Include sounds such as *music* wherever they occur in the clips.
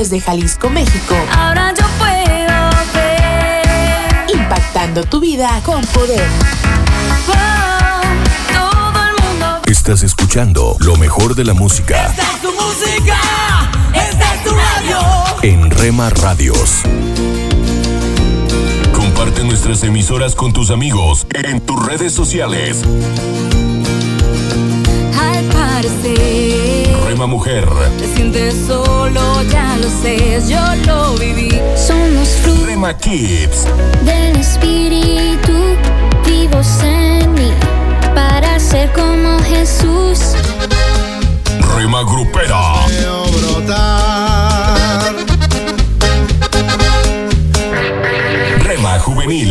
Desde Jalisco, México. Ahora yo puedo ver. Impactando tu vida con poder. Oh, todo el mundo. Estás escuchando lo mejor de la música Esta es tu música, esta es tu radio. en Rema Radios. Comparte nuestras emisoras con tus amigos en tus redes sociales. Al parecer. Rema Mujer, Te sientes solo, ya lo sé, yo lo viví. Somos frutos Rema Kids, del espíritu vivos en mí para ser como Jesús. Rema Grupera, Rema Juvenil,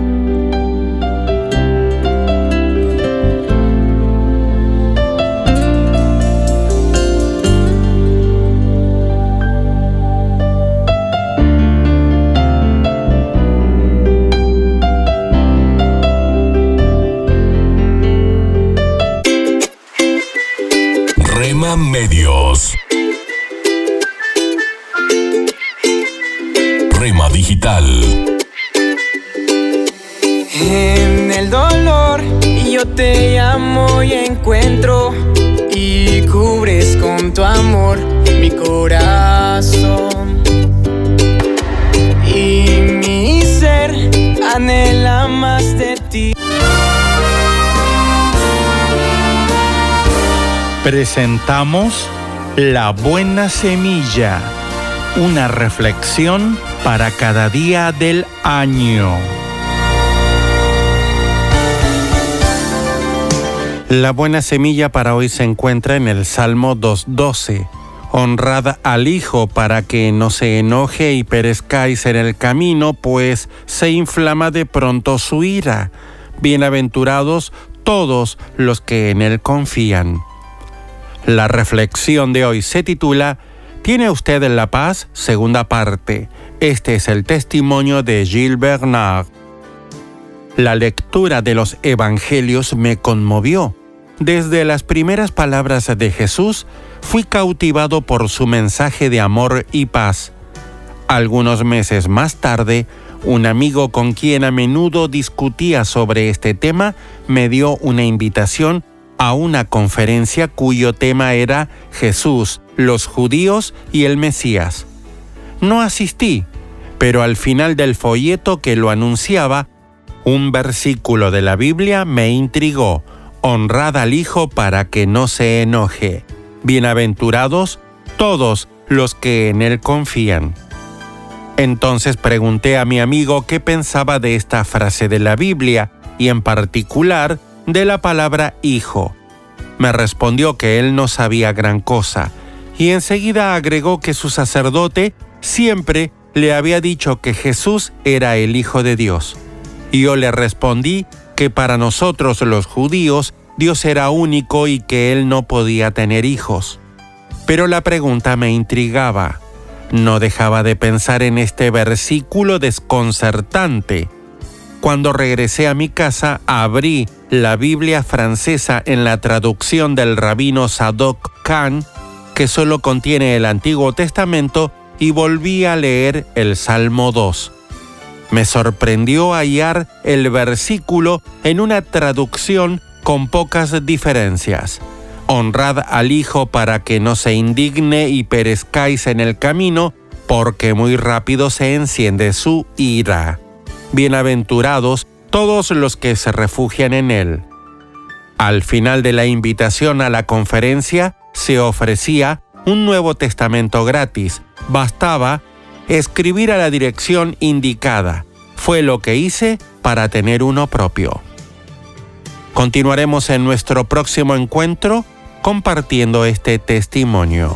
Presentamos La Buena Semilla, una reflexión para cada día del año. La buena semilla para hoy se encuentra en el Salmo 2.12. Honrad al Hijo para que no se enoje y perezcáis en el camino, pues se inflama de pronto su ira. Bienaventurados todos los que en Él confían. La reflexión de hoy se titula ¿Tiene usted la paz? Segunda parte. Este es el testimonio de Gilles Bernard. La lectura de los evangelios me conmovió. Desde las primeras palabras de Jesús fui cautivado por su mensaje de amor y paz. Algunos meses más tarde, un amigo con quien a menudo discutía sobre este tema me dio una invitación a una conferencia cuyo tema era Jesús, los judíos y el Mesías. No asistí, pero al final del folleto que lo anunciaba, un versículo de la Biblia me intrigó. Honrad al Hijo para que no se enoje. Bienaventurados todos los que en Él confían. Entonces pregunté a mi amigo qué pensaba de esta frase de la Biblia y en particular de la palabra hijo. Me respondió que él no sabía gran cosa y enseguida agregó que su sacerdote siempre le había dicho que Jesús era el Hijo de Dios. Y yo le respondí que que para nosotros los judíos Dios era único y que Él no podía tener hijos. Pero la pregunta me intrigaba. No dejaba de pensar en este versículo desconcertante. Cuando regresé a mi casa, abrí la Biblia francesa en la traducción del rabino Sadok Khan, que solo contiene el Antiguo Testamento, y volví a leer el Salmo 2. Me sorprendió hallar el versículo en una traducción con pocas diferencias. Honrad al Hijo para que no se indigne y perezcáis en el camino, porque muy rápido se enciende su ira. Bienaventurados todos los que se refugian en Él. Al final de la invitación a la conferencia se ofrecía un Nuevo Testamento gratis. Bastaba escribir a la dirección indicada. Fue lo que hice para tener uno propio. Continuaremos en nuestro próximo encuentro compartiendo este testimonio.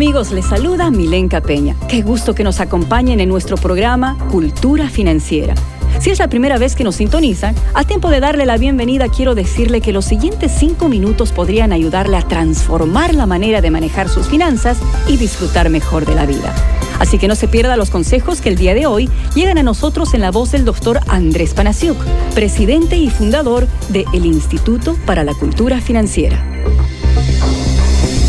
amigos? Les saluda Milenka Peña. Qué gusto que nos acompañen en nuestro programa Cultura Financiera. Si es la primera vez que nos sintonizan, a tiempo de darle la bienvenida quiero decirle que los siguientes cinco minutos podrían ayudarle a transformar la manera de manejar sus finanzas y disfrutar mejor de la vida. Así que no se pierda los consejos que el día de hoy llegan a nosotros en la voz del doctor Andrés Panasiuk, presidente y fundador del Instituto para la Cultura Financiera.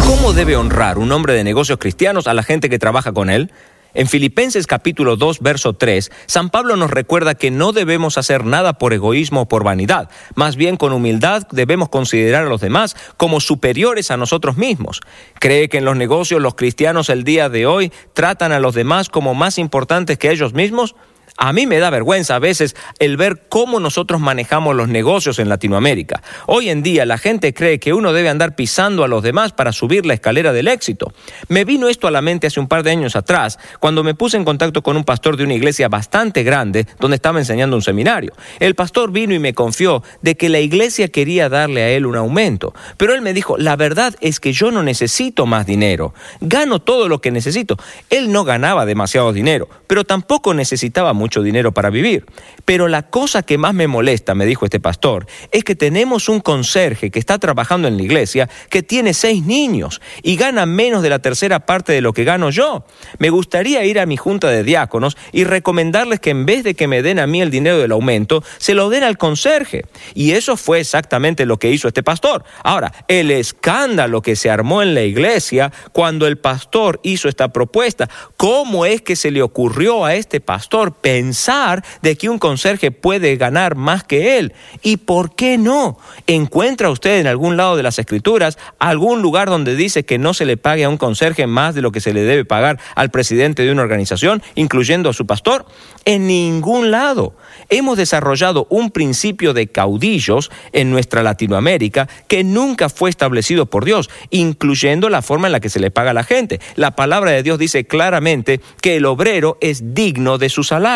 ¿Cómo debe honrar un hombre de negocios cristianos a la gente que trabaja con él? En Filipenses capítulo 2, verso 3, San Pablo nos recuerda que no debemos hacer nada por egoísmo o por vanidad, más bien con humildad debemos considerar a los demás como superiores a nosotros mismos. ¿Cree que en los negocios los cristianos el día de hoy tratan a los demás como más importantes que ellos mismos? A mí me da vergüenza a veces el ver cómo nosotros manejamos los negocios en Latinoamérica. Hoy en día la gente cree que uno debe andar pisando a los demás para subir la escalera del éxito. Me vino esto a la mente hace un par de años atrás, cuando me puse en contacto con un pastor de una iglesia bastante grande donde estaba enseñando un seminario. El pastor vino y me confió de que la iglesia quería darle a él un aumento, pero él me dijo, la verdad es que yo no necesito más dinero, gano todo lo que necesito. Él no ganaba demasiado dinero, pero tampoco necesitaba mucho dinero para vivir. Pero la cosa que más me molesta, me dijo este pastor, es que tenemos un conserje que está trabajando en la iglesia que tiene seis niños y gana menos de la tercera parte de lo que gano yo. Me gustaría ir a mi junta de diáconos y recomendarles que en vez de que me den a mí el dinero del aumento, se lo den al conserje. Y eso fue exactamente lo que hizo este pastor. Ahora, el escándalo que se armó en la iglesia cuando el pastor hizo esta propuesta, ¿cómo es que se le ocurrió a este pastor pensar de que un conserje puede ganar más que él. ¿Y por qué no? ¿Encuentra usted en algún lado de las escrituras algún lugar donde dice que no se le pague a un conserje más de lo que se le debe pagar al presidente de una organización, incluyendo a su pastor? En ningún lado. Hemos desarrollado un principio de caudillos en nuestra Latinoamérica que nunca fue establecido por Dios, incluyendo la forma en la que se le paga a la gente. La palabra de Dios dice claramente que el obrero es digno de su salario.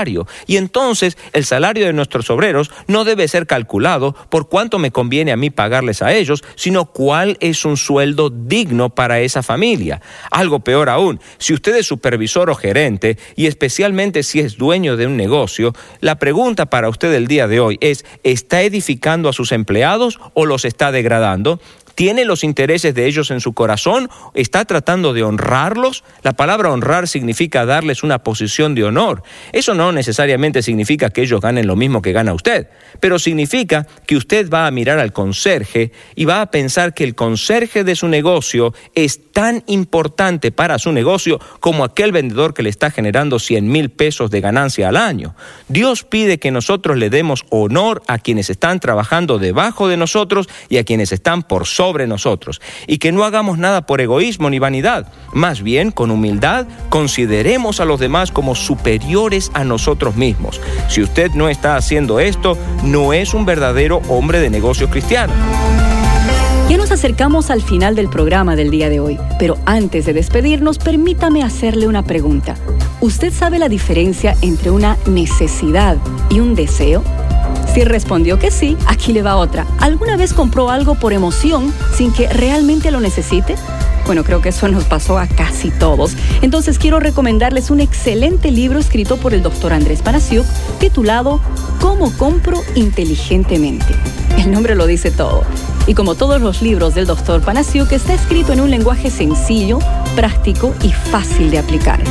Y entonces el salario de nuestros obreros no debe ser calculado por cuánto me conviene a mí pagarles a ellos, sino cuál es un sueldo digno para esa familia. Algo peor aún, si usted es supervisor o gerente, y especialmente si es dueño de un negocio, la pregunta para usted el día de hoy es, ¿está edificando a sus empleados o los está degradando? ¿Tiene los intereses de ellos en su corazón? ¿Está tratando de honrarlos? La palabra honrar significa darles una posición de honor. Eso no necesariamente significa que ellos ganen lo mismo que gana usted, pero significa que usted va a mirar al conserje y va a pensar que el conserje de su negocio es tan importante para su negocio como aquel vendedor que le está generando 100 mil pesos de ganancia al año. Dios pide que nosotros le demos honor a quienes están trabajando debajo de nosotros y a quienes están por sobre sobre nosotros y que no hagamos nada por egoísmo ni vanidad. Más bien, con humildad, consideremos a los demás como superiores a nosotros mismos. Si usted no está haciendo esto, no es un verdadero hombre de negocios cristiano. Ya nos acercamos al final del programa del día de hoy, pero antes de despedirnos, permítame hacerle una pregunta. ¿Usted sabe la diferencia entre una necesidad y un deseo? Si respondió que sí, aquí le va otra. ¿Alguna vez compró algo por emoción sin que realmente lo necesite? Bueno, creo que eso nos pasó a casi todos. Entonces quiero recomendarles un excelente libro escrito por el doctor Andrés Panasiuk titulado ¿Cómo compro inteligentemente? El nombre lo dice todo. Y como todos los libros del doctor Panasiuk, está escrito en un lenguaje sencillo, práctico y fácil de aplicar.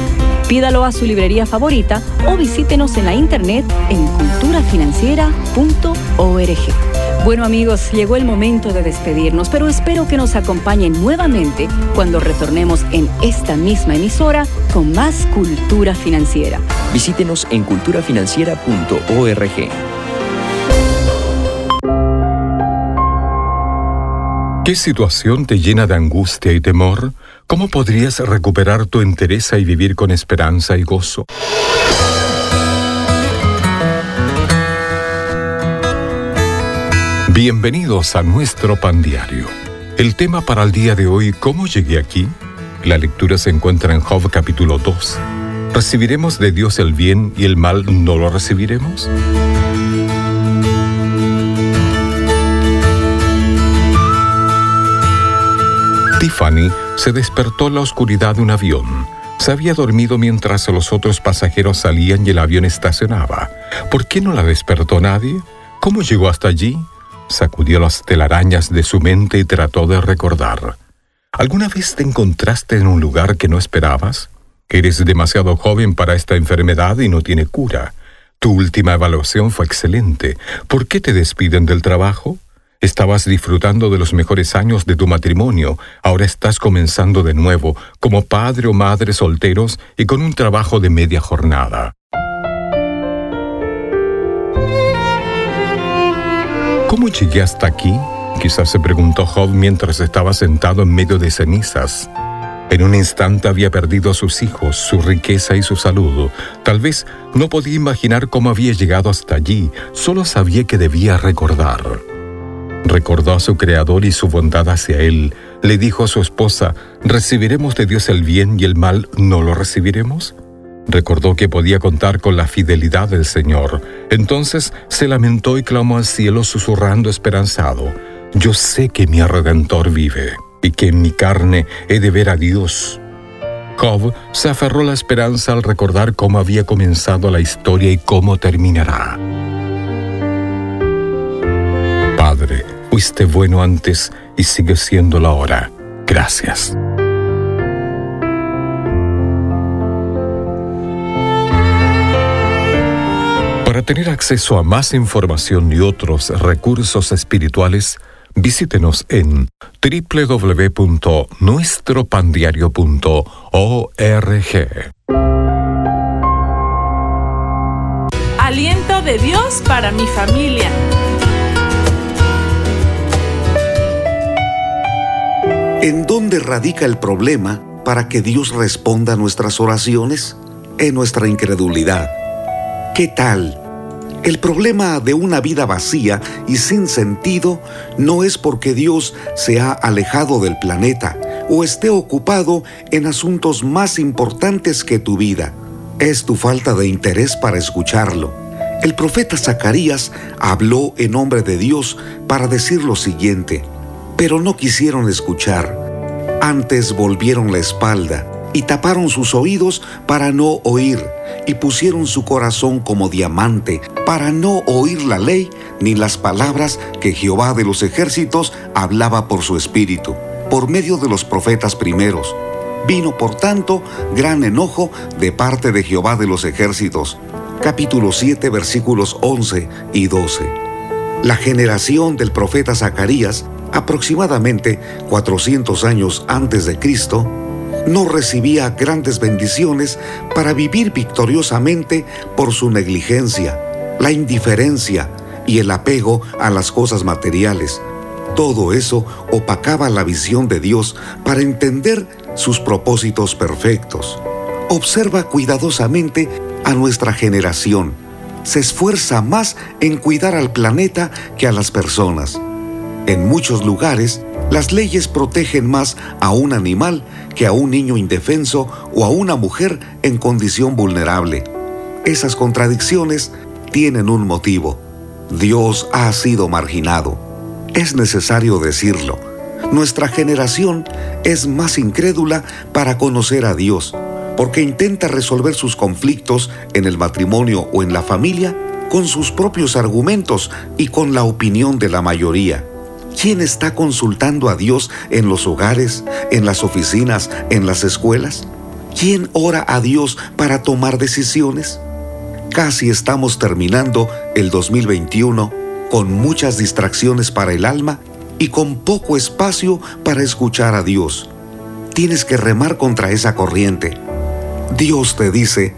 Pídalo a su librería favorita o visítenos en la internet en culturafinanciera.org. Bueno amigos, llegó el momento de despedirnos, pero espero que nos acompañen nuevamente cuando retornemos en esta misma emisora con más cultura financiera. Visítenos en culturafinanciera.org. ¿Qué situación te llena de angustia y temor? ¿Cómo podrías recuperar tu entereza y vivir con esperanza y gozo? Bienvenidos a nuestro pan diario. El tema para el día de hoy, ¿cómo llegué aquí? La lectura se encuentra en Job capítulo 2. ¿Recibiremos de Dios el bien y el mal no lo recibiremos? Tiffany se despertó en la oscuridad de un avión. Se había dormido mientras los otros pasajeros salían y el avión estacionaba. ¿Por qué no la despertó nadie? ¿Cómo llegó hasta allí? Sacudió las telarañas de su mente y trató de recordar. ¿Alguna vez te encontraste en un lugar que no esperabas? Eres demasiado joven para esta enfermedad y no tiene cura. Tu última evaluación fue excelente. ¿Por qué te despiden del trabajo? Estabas disfrutando de los mejores años de tu matrimonio. Ahora estás comenzando de nuevo, como padre o madre solteros y con un trabajo de media jornada. ¿Cómo llegué hasta aquí? Quizás se preguntó Job mientras estaba sentado en medio de cenizas. En un instante había perdido a sus hijos, su riqueza y su salud. Tal vez no podía imaginar cómo había llegado hasta allí, solo sabía que debía recordar. Recordó a su Creador y su bondad hacia él. Le dijo a su esposa, ¿recibiremos de Dios el bien y el mal no lo recibiremos? Recordó que podía contar con la fidelidad del Señor. Entonces se lamentó y clamó al cielo susurrando esperanzado. Yo sé que mi Redentor vive y que en mi carne he de ver a Dios. Job se aferró a la esperanza al recordar cómo había comenzado la historia y cómo terminará. Padre, fuiste bueno antes y sigue siéndolo ahora. Gracias. Para tener acceso a más información y otros recursos espirituales, visítenos en www.nuestropandiario.org. Aliento de Dios para mi familia. ¿En dónde radica el problema para que Dios responda a nuestras oraciones? En nuestra incredulidad. ¿Qué tal? El problema de una vida vacía y sin sentido no es porque Dios se ha alejado del planeta o esté ocupado en asuntos más importantes que tu vida. Es tu falta de interés para escucharlo. El profeta Zacarías habló en nombre de Dios para decir lo siguiente, pero no quisieron escuchar. Antes volvieron la espalda y taparon sus oídos para no oír, y pusieron su corazón como diamante para no oír la ley ni las palabras que Jehová de los ejércitos hablaba por su espíritu, por medio de los profetas primeros. Vino por tanto gran enojo de parte de Jehová de los ejércitos. Capítulo 7 versículos 11 y 12. La generación del profeta Zacarías, aproximadamente 400 años antes de Cristo, no recibía grandes bendiciones para vivir victoriosamente por su negligencia, la indiferencia y el apego a las cosas materiales. Todo eso opacaba la visión de Dios para entender sus propósitos perfectos. Observa cuidadosamente a nuestra generación. Se esfuerza más en cuidar al planeta que a las personas. En muchos lugares, las leyes protegen más a un animal que a un niño indefenso o a una mujer en condición vulnerable. Esas contradicciones tienen un motivo. Dios ha sido marginado. Es necesario decirlo. Nuestra generación es más incrédula para conocer a Dios, porque intenta resolver sus conflictos en el matrimonio o en la familia con sus propios argumentos y con la opinión de la mayoría. ¿Quién está consultando a Dios en los hogares, en las oficinas, en las escuelas? ¿Quién ora a Dios para tomar decisiones? Casi estamos terminando el 2021 con muchas distracciones para el alma y con poco espacio para escuchar a Dios. Tienes que remar contra esa corriente. Dios te dice,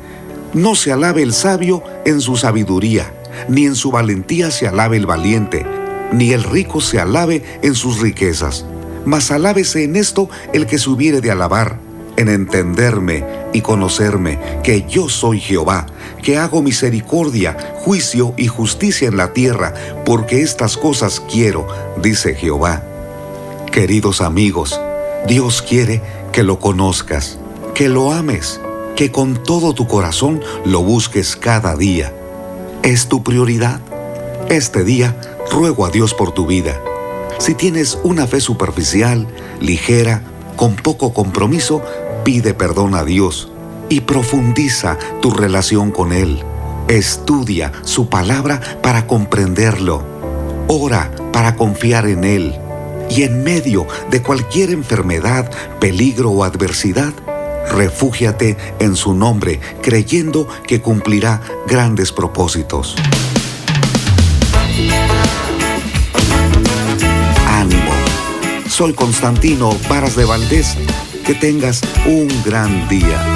no se alabe el sabio en su sabiduría, ni en su valentía se alabe el valiente, ni el rico se alabe en sus riquezas, mas alábese en esto el que se hubiere de alabar, en entenderme y conocerme que yo soy Jehová, que hago misericordia, juicio y justicia en la tierra, porque estas cosas quiero, dice Jehová. Queridos amigos, Dios quiere que lo conozcas, que lo ames, que con todo tu corazón lo busques cada día. ¿Es tu prioridad? Este día ruego a Dios por tu vida. Si tienes una fe superficial, ligera, con poco compromiso, pide perdón a Dios y profundiza tu relación con Él. Estudia su palabra para comprenderlo. Ora para confiar en Él. Y en medio de cualquier enfermedad, peligro o adversidad, refúgiate en su nombre, creyendo que cumplirá grandes propósitos. Soy Constantino Varas de Valdés. Que tengas un gran día.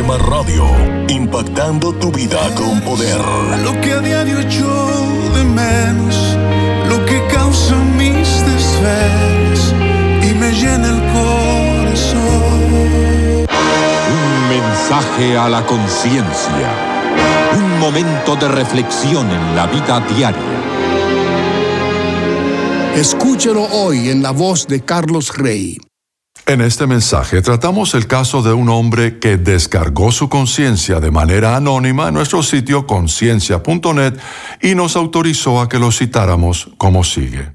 Rema Radio, impactando tu vida con poder. Lo que a diario echo de menos, lo que causa mis desvelos y me llena el corazón. Un mensaje a la conciencia. Un momento de reflexión en la vida diaria. Escúchelo hoy en la voz de Carlos Rey. En este mensaje tratamos el caso de un hombre que descargó su conciencia de manera anónima en nuestro sitio conciencia.net y nos autorizó a que lo citáramos como sigue.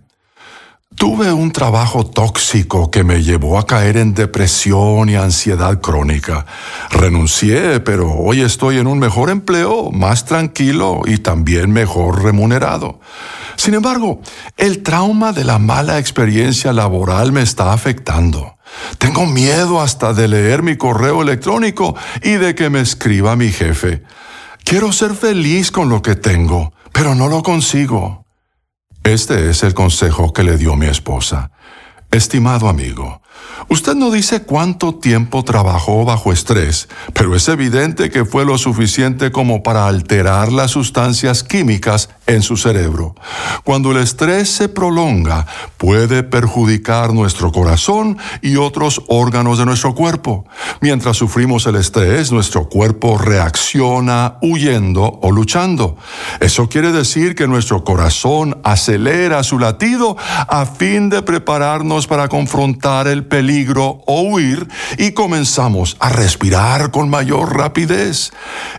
Tuve un trabajo tóxico que me llevó a caer en depresión y ansiedad crónica. Renuncié, pero hoy estoy en un mejor empleo, más tranquilo y también mejor remunerado. Sin embargo, el trauma de la mala experiencia laboral me está afectando. Tengo miedo hasta de leer mi correo electrónico y de que me escriba mi jefe. Quiero ser feliz con lo que tengo, pero no lo consigo. Este es el consejo que le dio mi esposa. Estimado amigo, usted no dice cuánto tiempo trabajó bajo estrés, pero es evidente que fue lo suficiente como para alterar las sustancias químicas en su cerebro. Cuando el estrés se prolonga, puede perjudicar nuestro corazón y otros órganos de nuestro cuerpo. Mientras sufrimos el estrés, nuestro cuerpo reacciona huyendo o luchando. Eso quiere decir que nuestro corazón acelera su latido a fin de prepararnos para confrontar el o huir y comenzamos a respirar con mayor rapidez.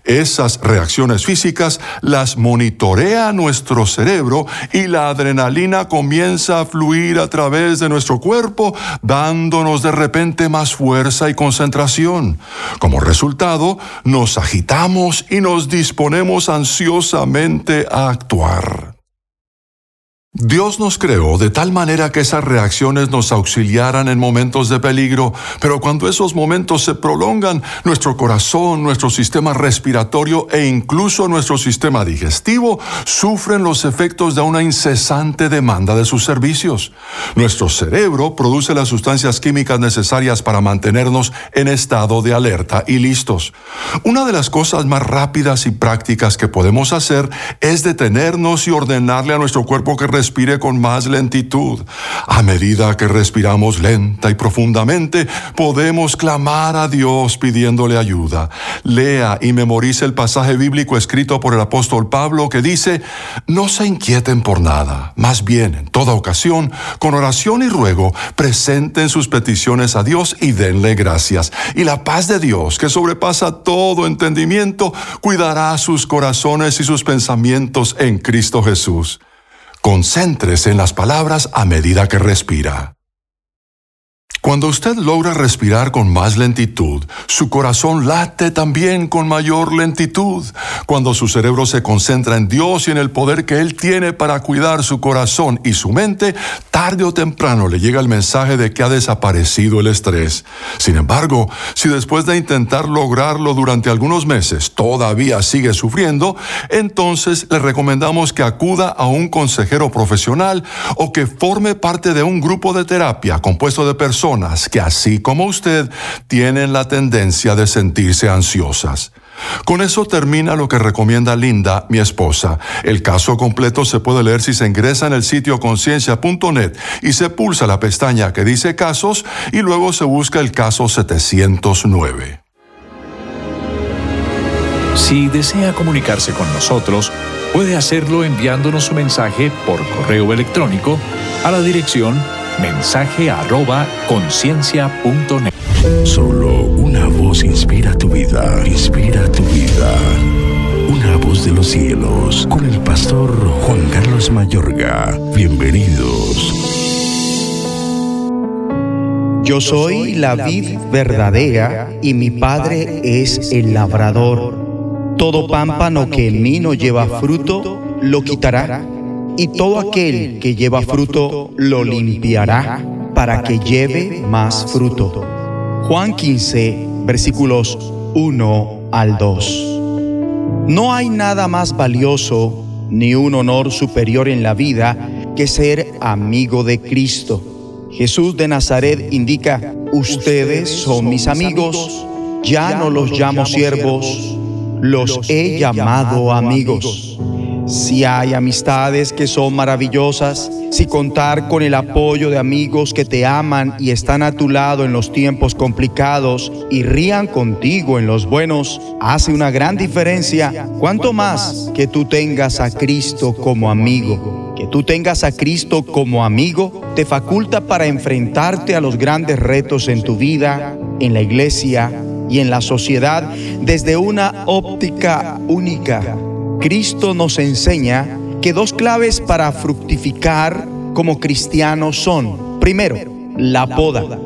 Esas reacciones físicas las monitorea nuestro cerebro y la adrenalina comienza a fluir a través de nuestro cuerpo, dándonos de repente más fuerza y concentración. Como resultado, nos agitamos y nos disponemos ansiosamente a actuar. Dios nos creó de tal manera que esas reacciones nos auxiliaran en momentos de peligro, pero cuando esos momentos se prolongan, nuestro corazón, nuestro sistema respiratorio e incluso nuestro sistema digestivo sufren los efectos de una incesante demanda de sus servicios. Nuestro cerebro produce las sustancias químicas necesarias para mantenernos en estado de alerta y listos. Una de las cosas más rápidas y prácticas que podemos hacer es detenernos y ordenarle a nuestro cuerpo que respire con más lentitud. A medida que respiramos lenta y profundamente, podemos clamar a Dios pidiéndole ayuda. Lea y memorice el pasaje bíblico escrito por el apóstol Pablo que dice, no se inquieten por nada, más bien en toda ocasión, con oración y ruego, presenten sus peticiones a Dios y denle gracias. Y la paz de Dios, que sobrepasa todo entendimiento, cuidará sus corazones y sus pensamientos en Cristo Jesús. Concéntrese en las palabras a medida que respira. Cuando usted logra respirar con más lentitud, su corazón late también con mayor lentitud. Cuando su cerebro se concentra en Dios y en el poder que Él tiene para cuidar su corazón y su mente, tarde o temprano le llega el mensaje de que ha desaparecido el estrés. Sin embargo, si después de intentar lograrlo durante algunos meses todavía sigue sufriendo, entonces le recomendamos que acuda a un consejero profesional o que forme parte de un grupo de terapia compuesto de personas que, así como usted, tienen la tendencia de sentirse ansiosas. Con eso termina lo que recomienda Linda, mi esposa. El caso completo se puede leer si se ingresa en el sitio conciencia.net y se pulsa la pestaña que dice casos y luego se busca el caso 709. Si desea comunicarse con nosotros, puede hacerlo enviándonos su mensaje por correo electrónico a la dirección mensaje arroba conciencia.net. Solo una voz inspira tu vida, inspira tu vida. Una voz de los cielos, con el pastor Juan Carlos Mayorga. Bienvenidos. Yo soy la vid verdadera y mi padre es el labrador. Todo pámpano que en mí no lleva fruto, lo quitará. Y todo aquel que lleva fruto, lo limpiará para que lleve más fruto. Juan 15, versículos 1 al 2. No hay nada más valioso ni un honor superior en la vida que ser amigo de Cristo. Jesús de Nazaret indica, ustedes son mis amigos, ya no los llamo siervos, los he llamado amigos. Si hay amistades que son maravillosas, si contar con el apoyo de amigos que te aman y están a tu lado en los tiempos complicados y rían contigo en los buenos, hace una gran diferencia. Cuanto más que tú tengas a Cristo como amigo. Que tú tengas a Cristo como amigo te faculta para enfrentarte a los grandes retos en tu vida, en la iglesia y en la sociedad desde una óptica única Cristo nos enseña que dos claves para fructificar como cristianos son, primero, la poda.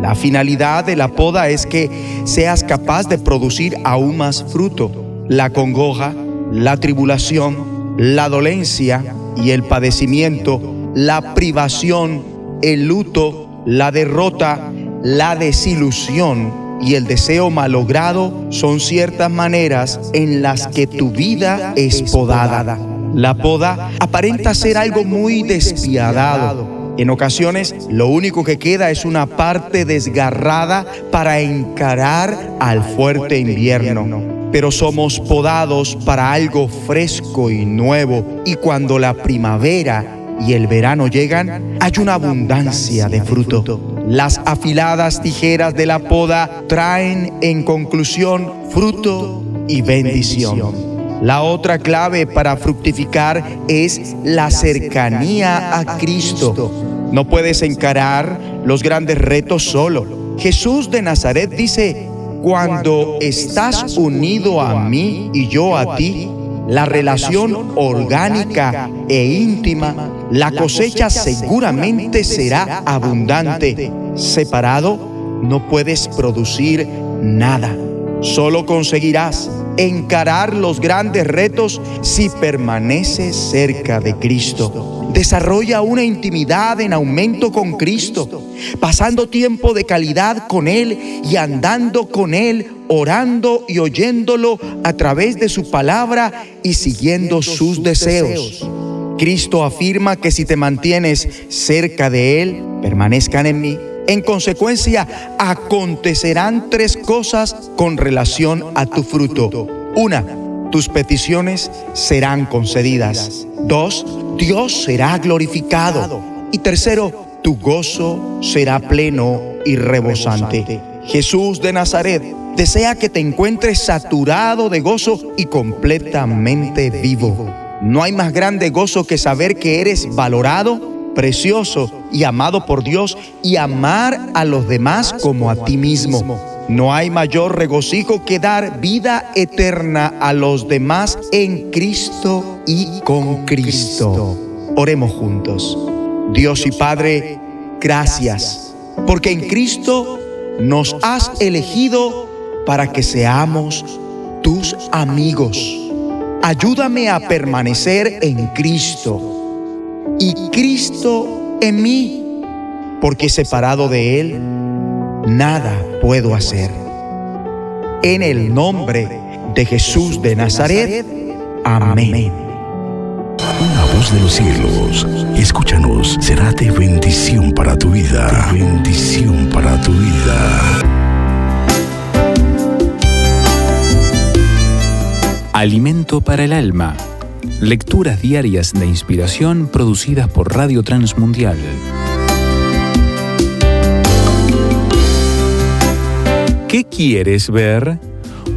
La finalidad de la poda es que seas capaz de producir aún más fruto. La congoja, la tribulación, la dolencia y el padecimiento, la privación, el luto, la derrota, la desilusión y el deseo malogrado son ciertas maneras en las que tu vida es podada. La poda aparenta ser algo muy despiadado. En ocasiones lo único que queda es una parte desgarrada para encarar al fuerte invierno. Pero somos podados para algo fresco y nuevo. Y cuando la primavera y el verano llegan, hay una abundancia de fruto. Las afiladas tijeras de la poda traen en conclusión fruto y bendición. La otra clave para fructificar es la cercanía a Cristo. No puedes encarar los grandes retos solo. Jesús de Nazaret dice, cuando estás unido a mí y yo a ti, la relación orgánica e íntima, la cosecha seguramente será abundante. Separado, no puedes producir nada. Solo conseguirás encarar los grandes retos si permaneces cerca de Cristo. Desarrolla una intimidad en aumento con Cristo, pasando tiempo de calidad con Él y andando con Él orando y oyéndolo a través de su palabra y siguiendo sus deseos. Cristo afirma que si te mantienes cerca de Él, permanezcan en mí. En consecuencia, acontecerán tres cosas con relación a tu fruto. Una, tus peticiones serán concedidas. Dos, Dios será glorificado. Y tercero, tu gozo será pleno y rebosante. Jesús de Nazaret desea que te encuentres saturado de gozo y completamente vivo. No hay más grande gozo que saber que eres valorado, precioso y amado por Dios y amar a los demás como a ti mismo. No hay mayor regocijo que dar vida eterna a los demás en Cristo y con Cristo. Oremos juntos. Dios y Padre, gracias, porque en Cristo nos has elegido para que seamos tus amigos. Ayúdame a permanecer en Cristo y Cristo en mí, porque separado de Él, nada puedo hacer. En el nombre de Jesús de Nazaret, amén. Una voz de los cielos, escúchanos, será de bendición para tu vida. bendición para tu vida. Alimento para el alma. Lecturas diarias de inspiración producidas por Radio Transmundial. ¿Qué quieres ver?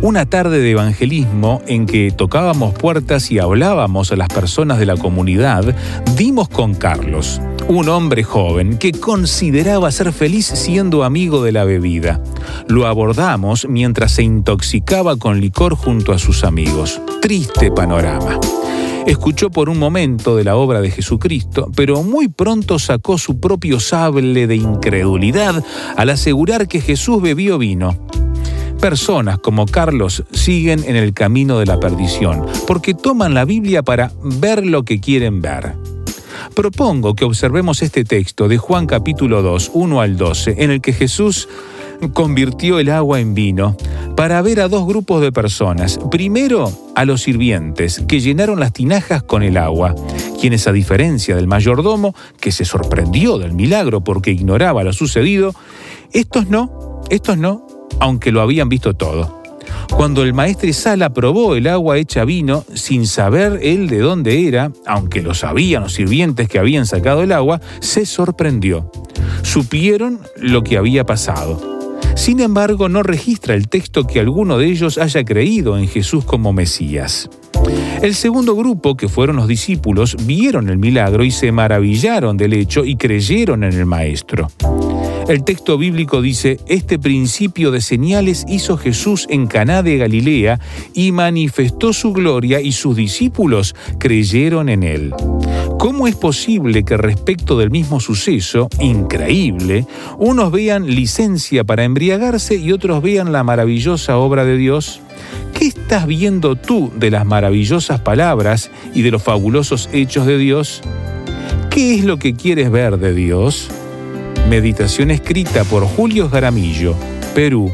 Una tarde de evangelismo en que tocábamos puertas y hablábamos a las personas de la comunidad, dimos con Carlos, un hombre joven que consideraba ser feliz siendo amigo de la bebida. Lo abordamos mientras se intoxicaba con licor junto a sus amigos. Triste panorama. Escuchó por un momento de la obra de Jesucristo, pero muy pronto sacó su propio sable de incredulidad al asegurar que Jesús bebió vino. Personas como Carlos siguen en el camino de la perdición, porque toman la Biblia para ver lo que quieren ver. Propongo que observemos este texto de Juan capítulo 2, 1 al 12, en el que Jesús convirtió el agua en vino para ver a dos grupos de personas. Primero, a los sirvientes, que llenaron las tinajas con el agua, quienes a diferencia del mayordomo, que se sorprendió del milagro porque ignoraba lo sucedido, estos no, estos no, aunque lo habían visto todo. Cuando el maestre Sala probó el agua hecha vino, sin saber él de dónde era, aunque lo sabían los sirvientes que habían sacado el agua, se sorprendió. Supieron lo que había pasado. Sin embargo, no registra el texto que alguno de ellos haya creído en Jesús como Mesías. El segundo grupo, que fueron los discípulos, vieron el milagro y se maravillaron del hecho y creyeron en el Maestro. El texto bíblico dice, este principio de señales hizo Jesús en Caná de Galilea y manifestó su gloria y sus discípulos creyeron en él. ¿Cómo es posible que respecto del mismo suceso, increíble, unos vean licencia para embriagarse y otros vean la maravillosa obra de Dios? ¿Qué estás viendo tú de las maravillosas palabras y de los fabulosos hechos de Dios? ¿Qué es lo que quieres ver de Dios? Meditación escrita por Julio Jaramillo, Perú,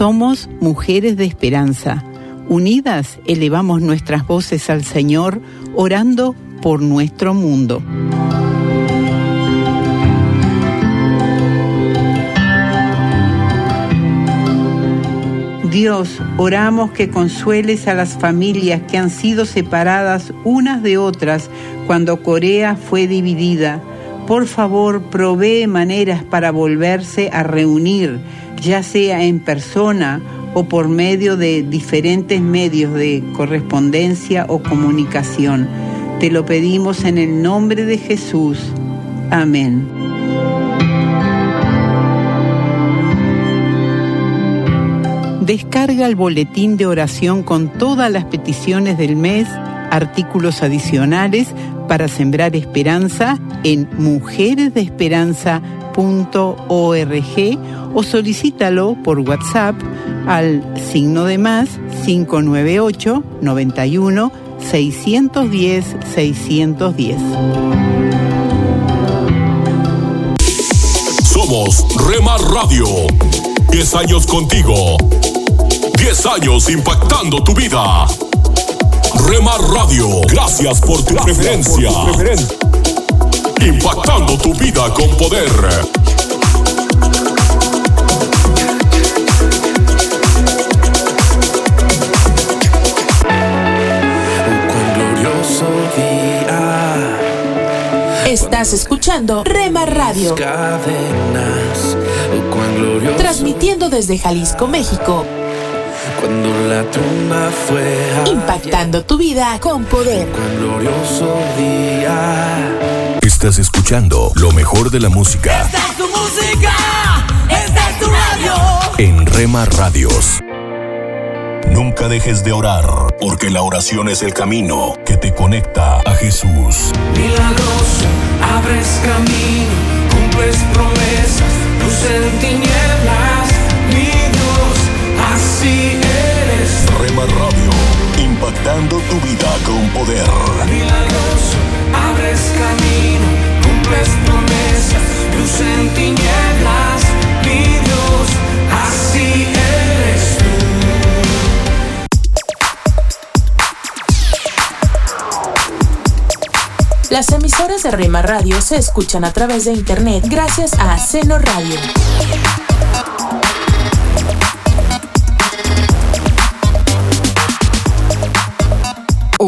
Somos mujeres de esperanza. Unidas elevamos nuestras voces al Señor, orando por nuestro mundo. Dios, oramos que consueles a las familias que han sido separadas unas de otras cuando Corea fue dividida. Por favor, provee maneras para volverse a reunir ya sea en persona o por medio de diferentes medios de correspondencia o comunicación. Te lo pedimos en el nombre de Jesús. Amén. Descarga el boletín de oración con todas las peticiones del mes, artículos adicionales para sembrar esperanza en mujeresdeesperanza.org o solicítalo por WhatsApp al signo de más 598 91 610 610. Somos Rema Radio. 10 años contigo. 10 años impactando tu vida. Rema Radio, gracias por tu preferencia. Impactando tu vida con poder. Estás escuchando Rema Radio. Transmitiendo desde Jalisco, México. Cuando la tumba fue Impactando tu vida con poder. glorioso día. Estás escuchando lo mejor de la música Esta es tu música, esta es tu radio. en Rema Radios. Nunca dejes de orar, porque la oración es el camino que te conecta a Jesús. Milagroso, abres camino, cumples promesas, luz en tinieblas, Alma Radio, impactando tu vida con poder. Milagroso, abres camino, cumples promesas, luz en tinieblas, mi Dios, así eres tú. Las emisoras de Rema Radio se escuchan a través de internet gracias a Seno Radio.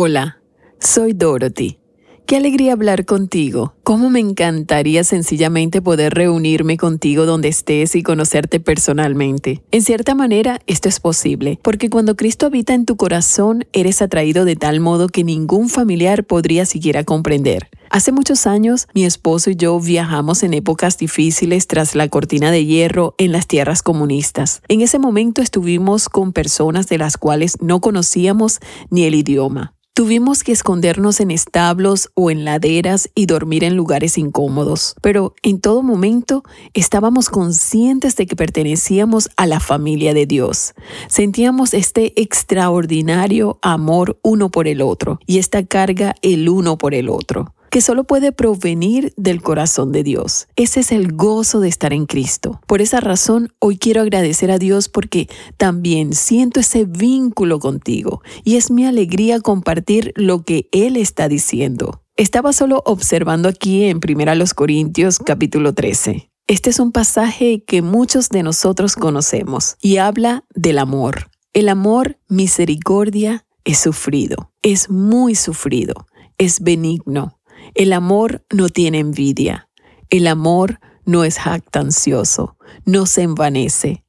Hola, soy Dorothy. Qué alegría hablar contigo. Cómo me encantaría sencillamente poder reunirme contigo donde estés y conocerte personalmente. En cierta manera, esto es posible, porque cuando Cristo habita en tu corazón, eres atraído de tal modo que ningún familiar podría siquiera comprender. Hace muchos años, mi esposo y yo viajamos en épocas difíciles tras la cortina de hierro en las tierras comunistas. En ese momento estuvimos con personas de las cuales no conocíamos ni el idioma. Tuvimos que escondernos en establos o en laderas y dormir en lugares incómodos, pero en todo momento estábamos conscientes de que pertenecíamos a la familia de Dios. Sentíamos este extraordinario amor uno por el otro y esta carga el uno por el otro que solo puede provenir del corazón de Dios. Ese es el gozo de estar en Cristo. Por esa razón, hoy quiero agradecer a Dios porque también siento ese vínculo contigo y es mi alegría compartir lo que Él está diciendo. Estaba solo observando aquí en 1 Corintios capítulo 13. Este es un pasaje que muchos de nosotros conocemos y habla del amor. El amor, misericordia, es sufrido, es muy sufrido, es benigno, el amor no tiene envidia. El amor no es jactancioso, no se envanece,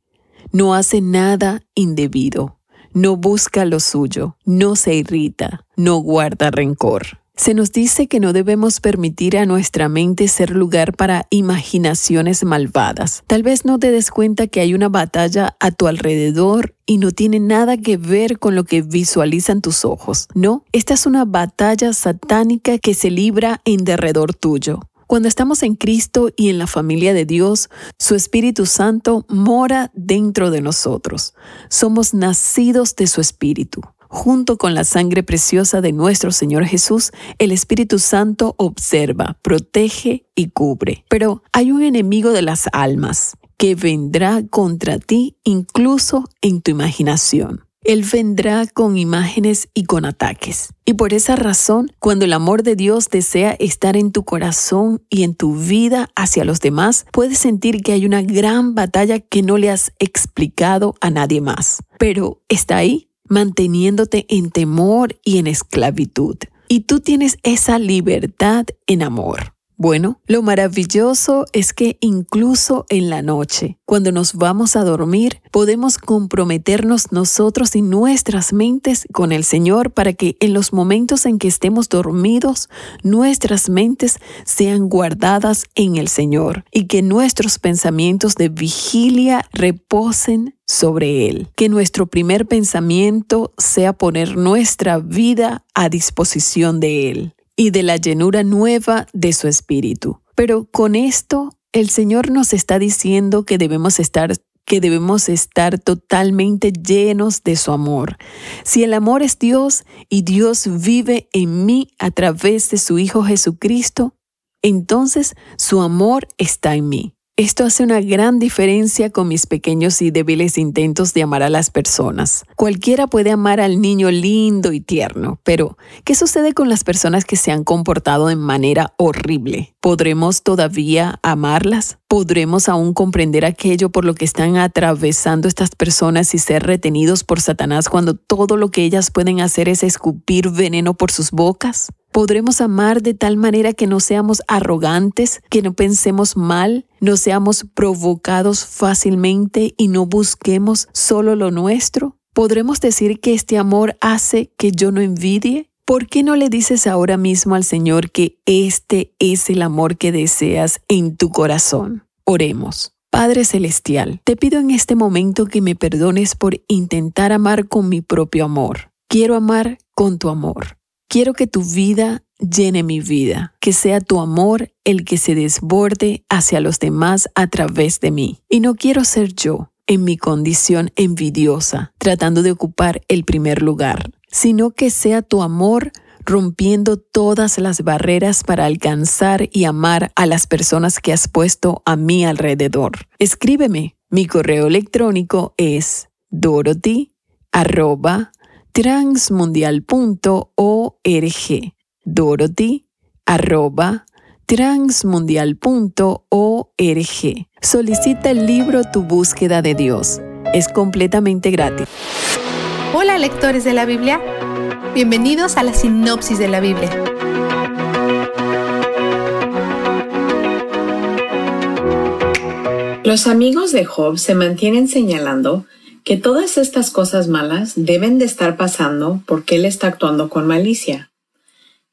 no hace nada indebido, no busca lo suyo, no se irrita, no guarda rencor. Se nos dice que no debemos permitir a nuestra mente ser lugar para imaginaciones malvadas. Tal vez no te des cuenta que hay una batalla a tu alrededor y no tiene nada que ver con lo que visualizan tus ojos. No, esta es una batalla satánica que se libra en derredor tuyo. Cuando estamos en Cristo y en la familia de Dios, su Espíritu Santo mora dentro de nosotros. Somos nacidos de su Espíritu. Junto con la sangre preciosa de nuestro Señor Jesús, el Espíritu Santo observa, protege y cubre. Pero hay un enemigo de las almas que vendrá contra ti incluso en tu imaginación. Él vendrá con imágenes y con ataques. Y por esa razón, cuando el amor de Dios desea estar en tu corazón y en tu vida hacia los demás, puedes sentir que hay una gran batalla que no le has explicado a nadie más. Pero está ahí manteniéndote en temor y en esclavitud. Y tú tienes esa libertad en amor. Bueno, lo maravilloso es que incluso en la noche, cuando nos vamos a dormir, podemos comprometernos nosotros y nuestras mentes con el Señor para que en los momentos en que estemos dormidos, nuestras mentes sean guardadas en el Señor y que nuestros pensamientos de vigilia reposen sobre Él. Que nuestro primer pensamiento sea poner nuestra vida a disposición de Él y de la llenura nueva de su espíritu. Pero con esto, el Señor nos está diciendo que debemos estar que debemos estar totalmente llenos de su amor. Si el amor es Dios y Dios vive en mí a través de su Hijo Jesucristo, entonces su amor está en mí. Esto hace una gran diferencia con mis pequeños y débiles intentos de amar a las personas. Cualquiera puede amar al niño lindo y tierno, pero ¿qué sucede con las personas que se han comportado de manera horrible? ¿Podremos todavía amarlas? ¿Podremos aún comprender aquello por lo que están atravesando estas personas y ser retenidos por Satanás cuando todo lo que ellas pueden hacer es escupir veneno por sus bocas? Podremos amar de tal manera que no seamos arrogantes, que no pensemos mal, no seamos provocados fácilmente y no busquemos solo lo nuestro. ¿Podremos decir que este amor hace que yo no envidie? ¿Por qué no le dices ahora mismo al Señor que este es el amor que deseas en tu corazón? Oremos. Padre Celestial, te pido en este momento que me perdones por intentar amar con mi propio amor. Quiero amar con tu amor. Quiero que tu vida llene mi vida, que sea tu amor el que se desborde hacia los demás a través de mí. Y no quiero ser yo, en mi condición envidiosa, tratando de ocupar el primer lugar, sino que sea tu amor rompiendo todas las barreras para alcanzar y amar a las personas que has puesto a mi alrededor. Escríbeme. Mi correo electrónico es dorothy transmundial.org. Dorothy arroba transmundial.org. Solicita el libro Tu búsqueda de Dios. Es completamente gratis. Hola lectores de la Biblia. Bienvenidos a la sinopsis de la Biblia. Los amigos de Job se mantienen señalando que todas estas cosas malas deben de estar pasando porque él está actuando con malicia.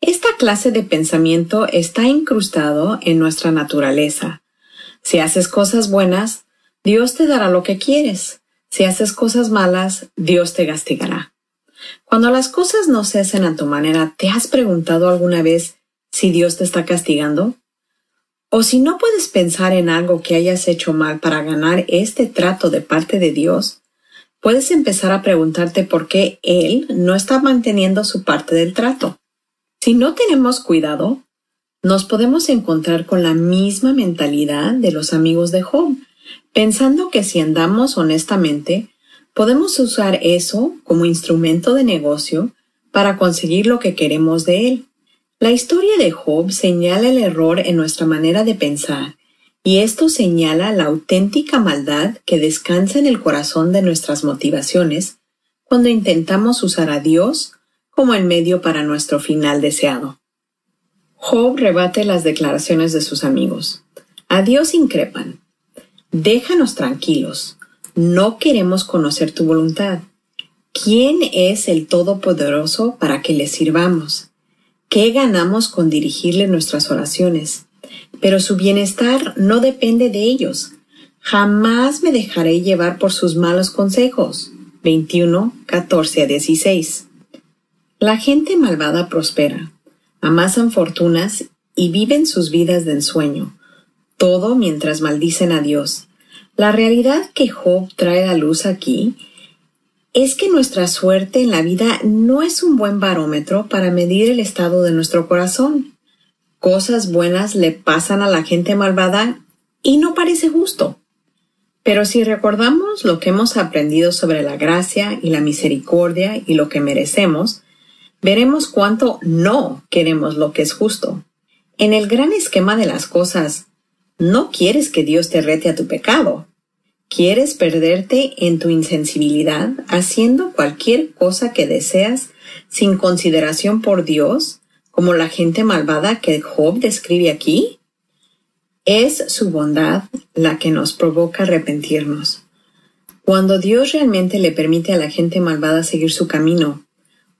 Esta clase de pensamiento está incrustado en nuestra naturaleza. Si haces cosas buenas, Dios te dará lo que quieres. Si haces cosas malas, Dios te castigará. Cuando las cosas no se hacen a tu manera, ¿te has preguntado alguna vez si Dios te está castigando? O si no puedes pensar en algo que hayas hecho mal para ganar este trato de parte de Dios, puedes empezar a preguntarte por qué Él no está manteniendo su parte del trato. Si no tenemos cuidado, nos podemos encontrar con la misma mentalidad de los amigos de Job, pensando que si andamos honestamente, podemos usar eso como instrumento de negocio para conseguir lo que queremos de él. La historia de Job señala el error en nuestra manera de pensar, y esto señala la auténtica maldad que descansa en el corazón de nuestras motivaciones cuando intentamos usar a Dios como el medio para nuestro final deseado. Job rebate las declaraciones de sus amigos. A Dios increpan. Déjanos tranquilos. No queremos conocer tu voluntad. ¿Quién es el Todopoderoso para que le sirvamos? ¿Qué ganamos con dirigirle nuestras oraciones? Pero su bienestar no depende de ellos. Jamás me dejaré llevar por sus malos consejos. 21, 14 a 16. La gente malvada prospera, amasan fortunas y viven sus vidas de ensueño, todo mientras maldicen a Dios. La realidad que Job trae a luz aquí es que nuestra suerte en la vida no es un buen barómetro para medir el estado de nuestro corazón. Cosas buenas le pasan a la gente malvada y no parece justo. Pero si recordamos lo que hemos aprendido sobre la gracia y la misericordia y lo que merecemos, veremos cuánto no queremos lo que es justo. En el gran esquema de las cosas, no quieres que Dios te rete a tu pecado. Quieres perderte en tu insensibilidad haciendo cualquier cosa que deseas sin consideración por Dios, como la gente malvada que Job describe aquí. Es su bondad la que nos provoca arrepentirnos. Cuando Dios realmente le permite a la gente malvada seguir su camino,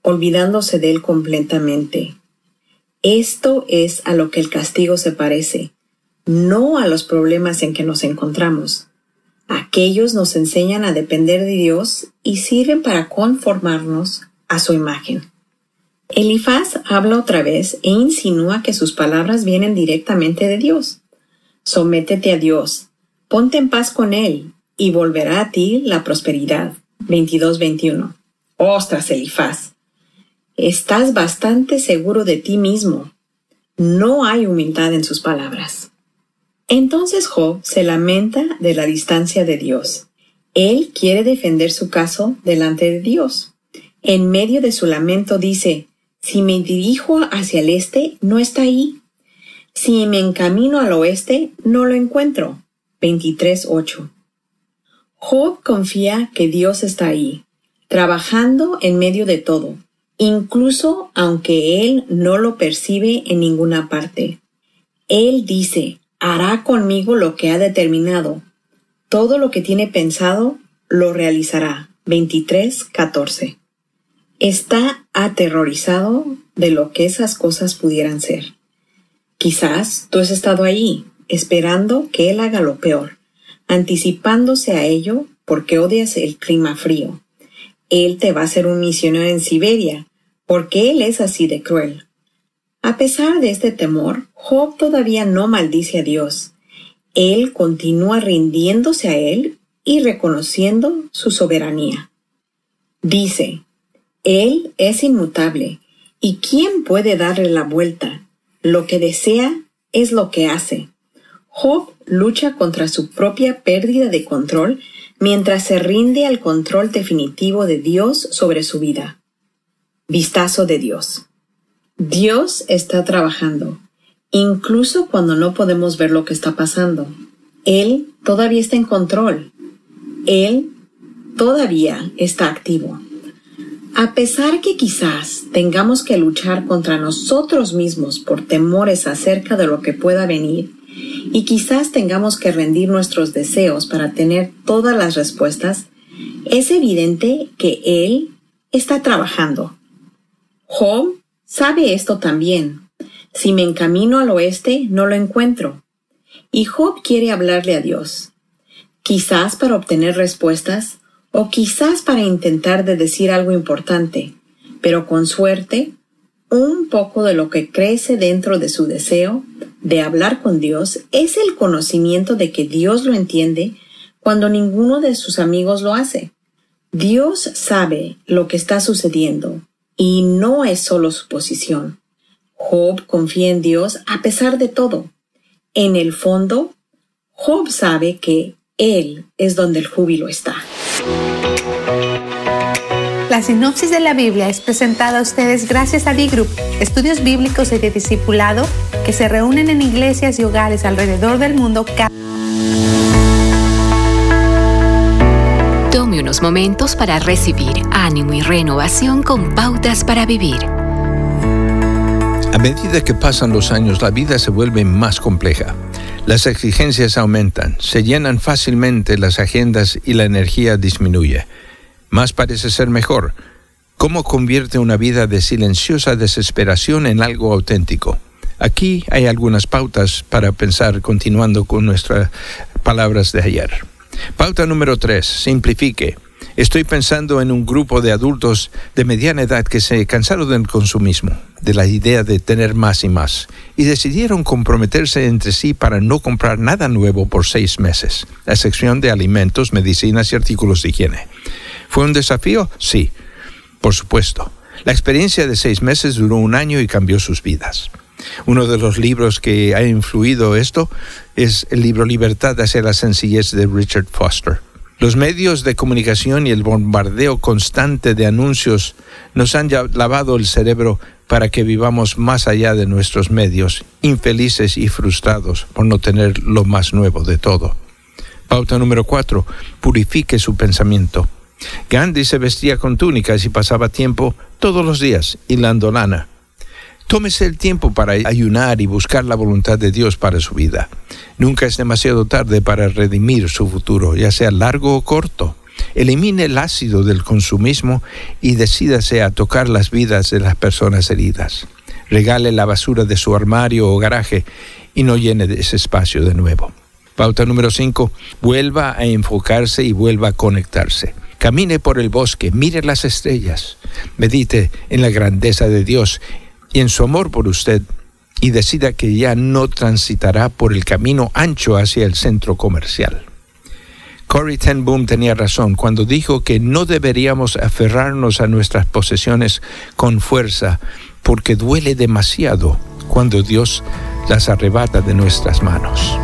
olvidándose de él completamente. Esto es a lo que el castigo se parece, no a los problemas en que nos encontramos. Aquellos nos enseñan a depender de Dios y sirven para conformarnos a su imagen. Elifaz habla otra vez e insinúa que sus palabras vienen directamente de Dios. Sométete a Dios, ponte en paz con Él y volverá a ti la prosperidad. 22-21. Ostras, Elifaz, Estás bastante seguro de ti mismo. No hay humildad en sus palabras. Entonces Job se lamenta de la distancia de Dios. Él quiere defender su caso delante de Dios. En medio de su lamento dice, si me dirijo hacia el este, no está ahí. Si me encamino al oeste, no lo encuentro. 23.8. Job confía que Dios está ahí, trabajando en medio de todo, incluso aunque él no lo percibe en ninguna parte. Él dice, hará conmigo lo que ha determinado. Todo lo que tiene pensado lo realizará. 23.14. Está aterrorizado de lo que esas cosas pudieran ser. Quizás tú has estado ahí, esperando que él haga lo peor, anticipándose a ello porque odias el clima frío. Él te va a ser un misionero en Siberia, porque Él es así de cruel. A pesar de este temor, Job todavía no maldice a Dios. Él continúa rindiéndose a Él y reconociendo su soberanía. Dice, Él es inmutable, ¿y quién puede darle la vuelta? Lo que desea es lo que hace. Job lucha contra su propia pérdida de control mientras se rinde al control definitivo de Dios sobre su vida. Vistazo de Dios. Dios está trabajando, incluso cuando no podemos ver lo que está pasando. Él todavía está en control. Él todavía está activo. A pesar que quizás tengamos que luchar contra nosotros mismos por temores acerca de lo que pueda venir, y quizás tengamos que rendir nuestros deseos para tener todas las respuestas, es evidente que Él está trabajando. Job sabe esto también. Si me encamino al oeste, no lo encuentro. Y Job quiere hablarle a Dios. Quizás para obtener respuestas, o quizás para intentar de decir algo importante, pero con suerte, un poco de lo que crece dentro de su deseo de hablar con Dios es el conocimiento de que Dios lo entiende cuando ninguno de sus amigos lo hace. Dios sabe lo que está sucediendo y no es solo su posición. Job confía en Dios a pesar de todo. En el fondo, Job sabe que Él es donde el júbilo está. La sinopsis de la Biblia es presentada a ustedes gracias a D-Group, estudios bíblicos y de discipulado que se reúnen en iglesias y hogares alrededor del mundo cada Tome unos momentos para recibir ánimo y renovación con pautas para vivir. A medida que pasan los años, la vida se vuelve más compleja. Las exigencias aumentan, se llenan fácilmente las agendas y la energía disminuye. Más parece ser mejor. ¿Cómo convierte una vida de silenciosa desesperación en algo auténtico? Aquí hay algunas pautas para pensar continuando con nuestras palabras de ayer. Pauta número 3. Simplifique. Estoy pensando en un grupo de adultos de mediana edad que se cansaron del consumismo, de la idea de tener más y más, y decidieron comprometerse entre sí para no comprar nada nuevo por seis meses, a excepción de alimentos, medicinas y artículos de higiene. ¿Fue un desafío? Sí, por supuesto. La experiencia de seis meses duró un año y cambió sus vidas. Uno de los libros que ha influido esto es el libro Libertad hacia la sencillez de Richard Foster. Los medios de comunicación y el bombardeo constante de anuncios nos han lavado el cerebro para que vivamos más allá de nuestros medios, infelices y frustrados por no tener lo más nuevo de todo. Pauta número cuatro, purifique su pensamiento. Gandhi se vestía con túnicas y pasaba tiempo todos los días hilando lana. Tómese el tiempo para ayunar y buscar la voluntad de Dios para su vida. Nunca es demasiado tarde para redimir su futuro, ya sea largo o corto. Elimine el ácido del consumismo y decídase a tocar las vidas de las personas heridas. Regale la basura de su armario o garaje y no llene ese espacio de nuevo. Pauta número 5. Vuelva a enfocarse y vuelva a conectarse. Camine por el bosque, mire las estrellas, medite en la grandeza de Dios y en su amor por usted y decida que ya no transitará por el camino ancho hacia el centro comercial. Corey ten Boom tenía razón cuando dijo que no deberíamos aferrarnos a nuestras posesiones con fuerza porque duele demasiado cuando Dios las arrebata de nuestras manos.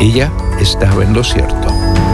Ella estaba en lo cierto.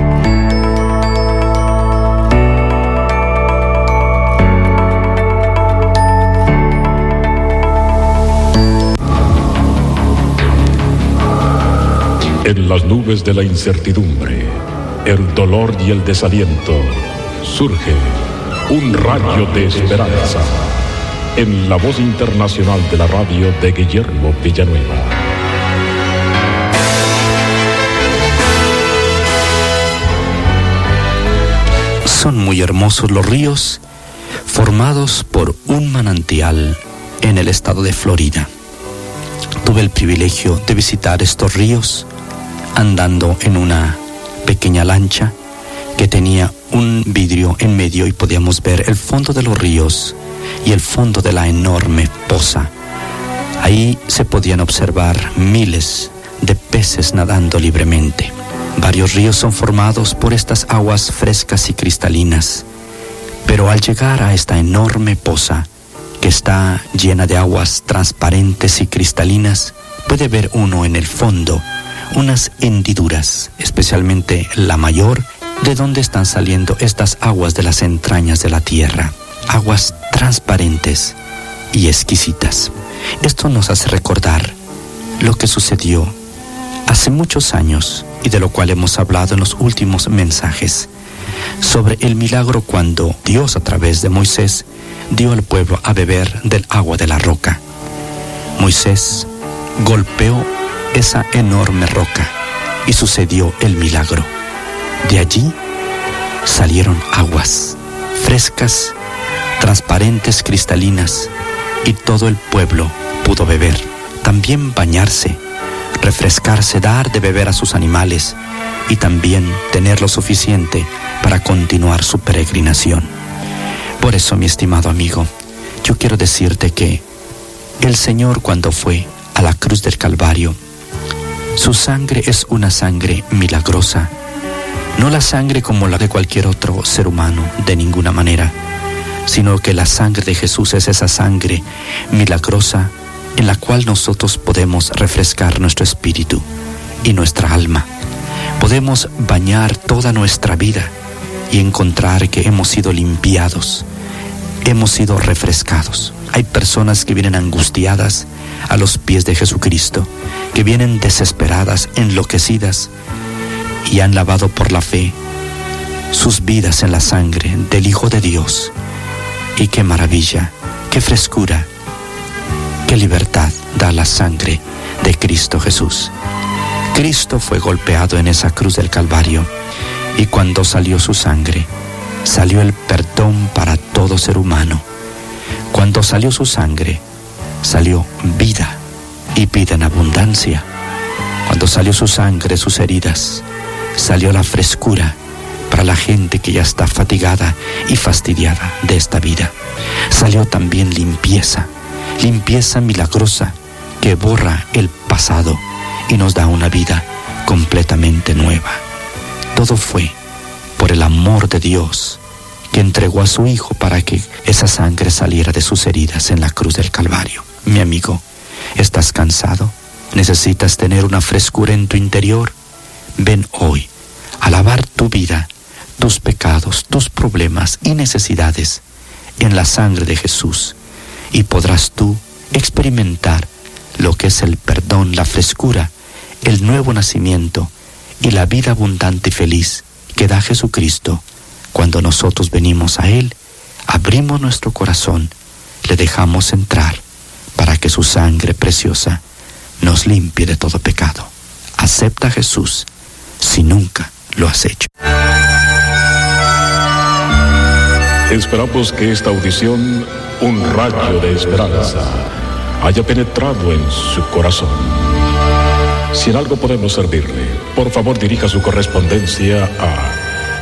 Las nubes de la incertidumbre, el dolor y el desaliento, surge un rayo de esperanza en la voz internacional de la radio de Guillermo Villanueva. Son muy hermosos los ríos formados por un manantial en el estado de Florida. Tuve el privilegio de visitar estos ríos andando en una pequeña lancha que tenía un vidrio en medio y podíamos ver el fondo de los ríos y el fondo de la enorme poza. Ahí se podían observar miles de peces nadando libremente. Varios ríos son formados por estas aguas frescas y cristalinas, Pero al llegar a esta enorme poza, que está llena de aguas transparentes y cristalinas, puede ver uno en el fondo unas hendiduras, especialmente la mayor, de donde están saliendo estas aguas de las entrañas de la tierra, aguas transparentes y exquisitas. Esto nos hace recordar lo que sucedió hace muchos años y de lo cual hemos hablado en los últimos mensajes, sobre el milagro cuando Dios a través de Moisés dio al pueblo a beber del agua de la roca. Moisés golpeó esa enorme roca y sucedió el milagro. De allí salieron aguas frescas, transparentes, cristalinas, y todo el pueblo pudo beber, también bañarse, refrescarse, dar de beber a sus animales y también tener lo suficiente para continuar su peregrinación. Por eso, mi estimado amigo, yo quiero decirte que el Señor cuando fue a la cruz del Calvario, su sangre es una sangre milagrosa, no la sangre como la de cualquier otro ser humano, de ninguna manera, sino que la sangre de Jesús es esa sangre milagrosa en la cual nosotros podemos refrescar nuestro espíritu y nuestra alma. Podemos bañar toda nuestra vida y encontrar que hemos sido limpiados, hemos sido refrescados. Hay personas que vienen angustiadas a los pies de Jesucristo, que vienen desesperadas, enloquecidas y han lavado por la fe sus vidas en la sangre del Hijo de Dios. Y qué maravilla, qué frescura, qué libertad da la sangre de Cristo Jesús. Cristo fue golpeado en esa cruz del Calvario y cuando salió su sangre, salió el perdón para todo ser humano. Cuando salió su sangre, salió vida y vida en abundancia. Cuando salió su sangre, sus heridas, salió la frescura para la gente que ya está fatigada y fastidiada de esta vida. Salió también limpieza, limpieza milagrosa que borra el pasado y nos da una vida completamente nueva. Todo fue por el amor de Dios que entregó a su Hijo para que esa sangre saliera de sus heridas en la cruz del Calvario. Mi amigo, ¿estás cansado? ¿Necesitas tener una frescura en tu interior? Ven hoy a lavar tu vida, tus pecados, tus problemas y necesidades en la sangre de Jesús y podrás tú experimentar lo que es el perdón, la frescura, el nuevo nacimiento y la vida abundante y feliz que da Jesucristo cuando nosotros venimos a Él, abrimos nuestro corazón, le dejamos entrar para que su sangre preciosa nos limpie de todo pecado. Acepta a Jesús si nunca lo has hecho. Esperamos que esta audición, un rayo de esperanza, haya penetrado en su corazón. Si en algo podemos servirle, por favor dirija su correspondencia a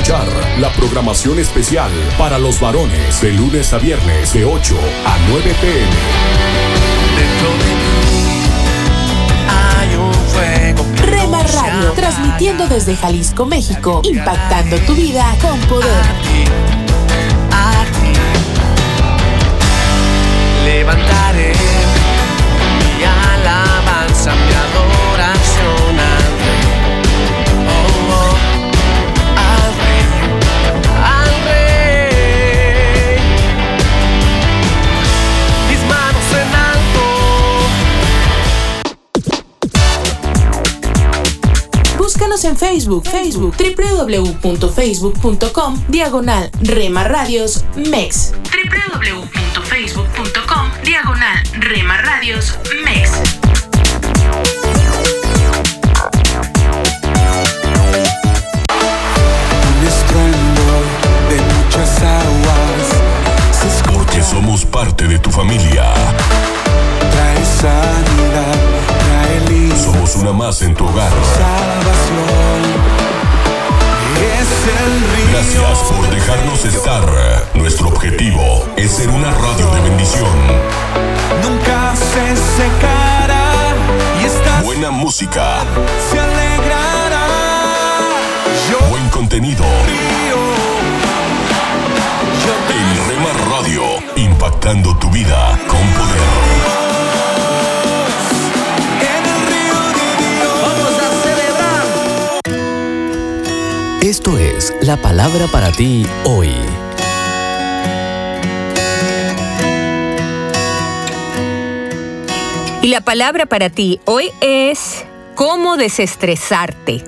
Escuchar la programación especial para los varones de lunes a viernes de 8 a 9 pm. Rema Radio, transmitiendo desde Jalisco, México, impactando tu vida con poder. Levantaré mi alabanza, mi adoración En Facebook, Facebook, www.facebook.com, diagonal Rema Radios MEX. www.facebook.com, diagonal Rema Radios MEX. Un estruendo de muchas aguas. Se escucha. Porque somos parte de tu familia. Traes una más en tu hogar. Gracias por dejarnos estar. Nuestro objetivo es ser una radio de bendición. Nunca se secará y esta Buena música, se alegrará. buen contenido. En Rema Radio, impactando tu vida con poder. La palabra para ti hoy. Y la palabra para ti hoy es cómo desestresarte,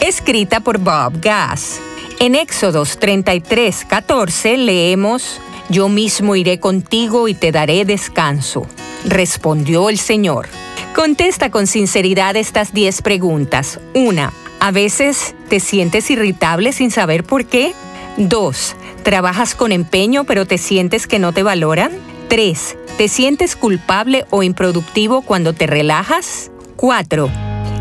escrita por Bob Gass. En Éxodos 33, 14 leemos, Yo mismo iré contigo y te daré descanso. Respondió el Señor. Contesta con sinceridad estas 10 preguntas. 1. ¿A veces te sientes irritable sin saber por qué? 2. ¿Trabajas con empeño pero te sientes que no te valoran? 3. ¿Te sientes culpable o improductivo cuando te relajas? 4.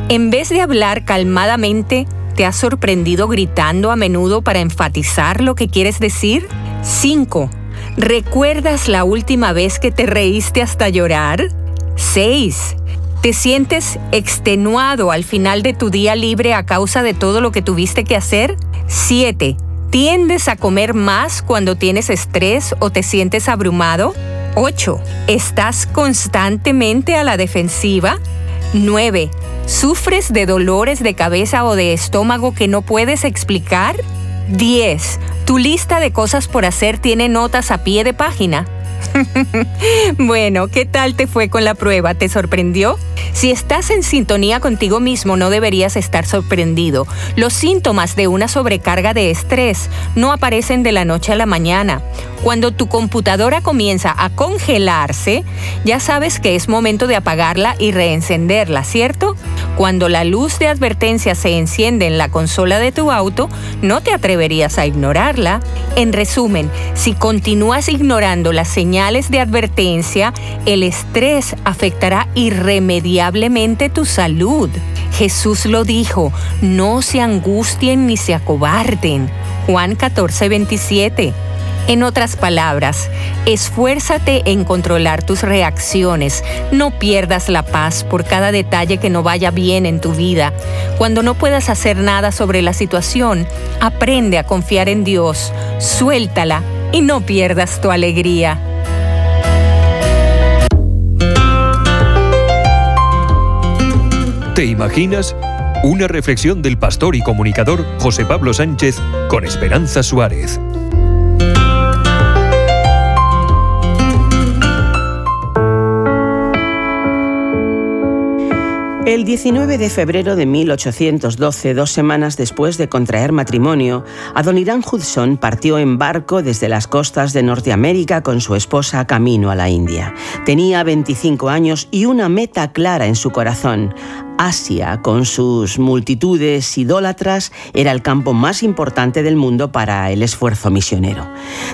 En vez de hablar calmadamente, ¿te has sorprendido gritando a menudo para enfatizar lo que quieres decir? 5. ¿Recuerdas la última vez que te reíste hasta llorar? 6. ¿Te sientes extenuado al final de tu día libre a causa de todo lo que tuviste que hacer? 7. ¿Tiendes a comer más cuando tienes estrés o te sientes abrumado? 8. ¿Estás constantemente a la defensiva? 9. ¿Sufres de dolores de cabeza o de estómago que no puedes explicar? 10. ¿Tu lista de cosas por hacer tiene notas a pie de página? *laughs* bueno, ¿qué tal te fue con la prueba? ¿Te sorprendió? Si estás en sintonía contigo mismo, no deberías estar sorprendido. Los síntomas de una sobrecarga de estrés no aparecen de la noche a la mañana. Cuando tu computadora comienza a congelarse, ya sabes que es momento de apagarla y reencenderla, ¿cierto? Cuando la luz de advertencia se enciende en la consola de tu auto, no te atreverías a ignorarla. En resumen, si continúas ignorando las señales de advertencia, el estrés afectará irremediablemente tu salud. Jesús lo dijo, no se angustien ni se acobarden. Juan 14, 27. En otras palabras, esfuérzate en controlar tus reacciones. No pierdas la paz por cada detalle que no vaya bien en tu vida. Cuando no puedas hacer nada sobre la situación, aprende a confiar en Dios, suéltala y no pierdas tu alegría. ¿Te imaginas? Una reflexión del pastor y comunicador José Pablo Sánchez con Esperanza Suárez. El 19 de febrero de 1812, dos semanas después de contraer matrimonio, Adoniran Hudson partió en barco desde las costas de Norteamérica con su esposa camino a la India. Tenía 25 años y una meta clara en su corazón. Asia, con sus multitudes idólatras, era el campo más importante del mundo para el esfuerzo misionero.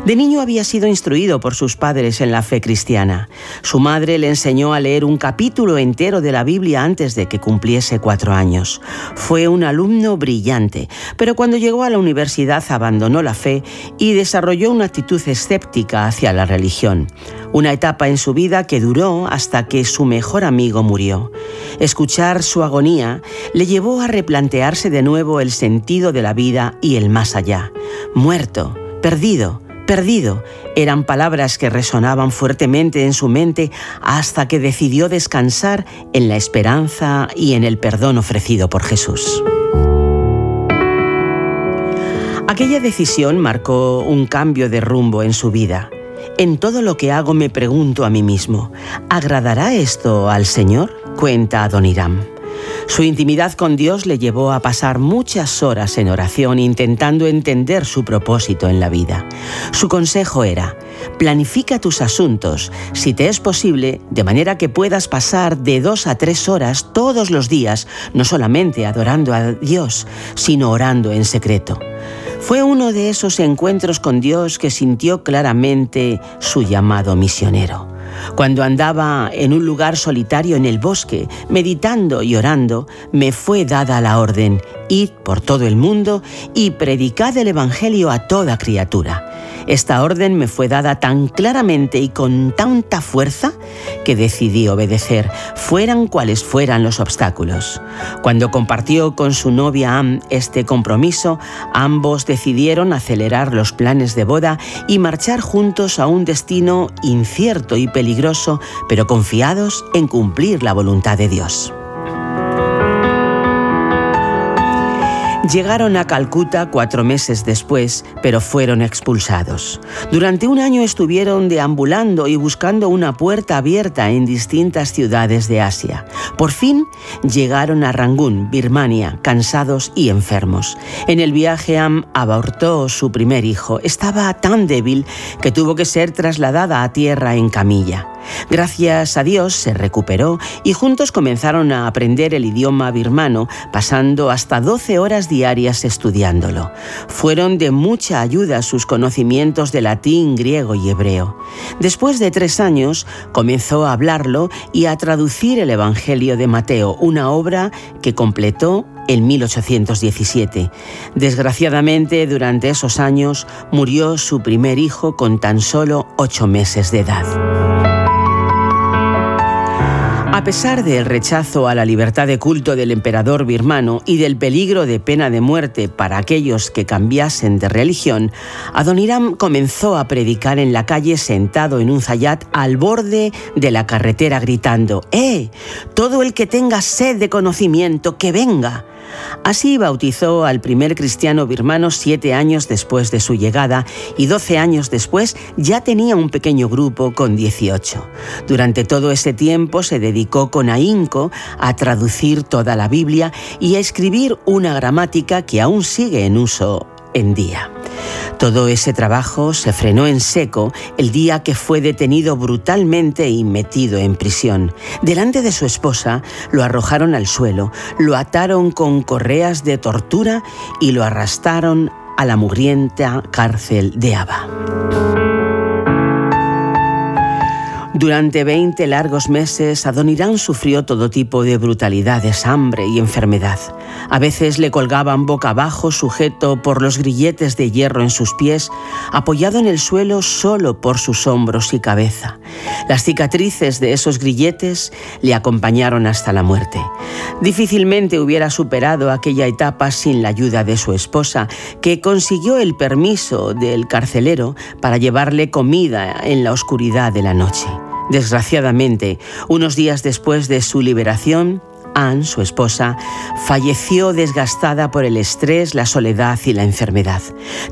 De niño había sido instruido por sus padres en la fe cristiana. Su madre le enseñó a leer un capítulo entero de la Biblia antes de que cumpliese cuatro años. Fue un alumno brillante, pero cuando llegó a la universidad abandonó la fe y desarrolló una actitud escéptica hacia la religión. Una etapa en su vida que duró hasta que su mejor amigo murió. Escuchar su agonía le llevó a replantearse de nuevo el sentido de la vida y el más allá. Muerto, perdido, perdido, eran palabras que resonaban fuertemente en su mente hasta que decidió descansar en la esperanza y en el perdón ofrecido por Jesús. Aquella decisión marcó un cambio de rumbo en su vida. En todo lo que hago me pregunto a mí mismo, ¿agradará esto al Señor? Cuenta Adoniram. Su intimidad con Dios le llevó a pasar muchas horas en oración intentando entender su propósito en la vida. Su consejo era, planifica tus asuntos, si te es posible, de manera que puedas pasar de dos a tres horas todos los días, no solamente adorando a Dios, sino orando en secreto. Fue uno de esos encuentros con Dios que sintió claramente su llamado misionero. Cuando andaba en un lugar solitario en el bosque, meditando y orando, me fue dada la orden, id por todo el mundo y predicad el Evangelio a toda criatura. Esta orden me fue dada tan claramente y con tanta fuerza que decidí obedecer, fueran cuales fueran los obstáculos. Cuando compartió con su novia Am este compromiso, ambos decidieron acelerar los planes de boda y marchar juntos a un destino incierto y peligroso, pero confiados en cumplir la voluntad de Dios. Llegaron a Calcuta cuatro meses después, pero fueron expulsados. Durante un año estuvieron deambulando y buscando una puerta abierta en distintas ciudades de Asia. Por fin llegaron a Rangún, Birmania, cansados y enfermos. En el viaje Am abortó su primer hijo. Estaba tan débil que tuvo que ser trasladada a tierra en camilla. Gracias a Dios se recuperó y juntos comenzaron a aprender el idioma birmano, pasando hasta 12 horas diarias estudiándolo. Fueron de mucha ayuda sus conocimientos de latín, griego y hebreo. Después de tres años comenzó a hablarlo y a traducir el Evangelio de Mateo, una obra que completó en 1817. Desgraciadamente, durante esos años murió su primer hijo con tan solo ocho meses de edad. A pesar del rechazo a la libertad de culto del emperador birmano y del peligro de pena de muerte para aquellos que cambiasen de religión, Adoniram comenzó a predicar en la calle sentado en un zayat al borde de la carretera gritando, ¡Eh! Todo el que tenga sed de conocimiento, que venga. Así bautizó al primer cristiano birmano siete años después de su llegada y doce años después ya tenía un pequeño grupo con 18. Durante todo ese tiempo se dedicó con ahínco a traducir toda la Biblia y a escribir una gramática que aún sigue en uso en día. Todo ese trabajo se frenó en seco el día que fue detenido brutalmente y metido en prisión. Delante de su esposa lo arrojaron al suelo, lo ataron con correas de tortura y lo arrastraron a la mugrienta cárcel de Aba. Durante 20 largos meses, Adonirán sufrió todo tipo de brutalidades, hambre y enfermedad. A veces le colgaban boca abajo, sujeto por los grilletes de hierro en sus pies, apoyado en el suelo solo por sus hombros y cabeza. Las cicatrices de esos grilletes le acompañaron hasta la muerte. Difícilmente hubiera superado aquella etapa sin la ayuda de su esposa, que consiguió el permiso del carcelero para llevarle comida en la oscuridad de la noche. Desgraciadamente, unos días después de su liberación, Anne, su esposa, falleció desgastada por el estrés, la soledad y la enfermedad.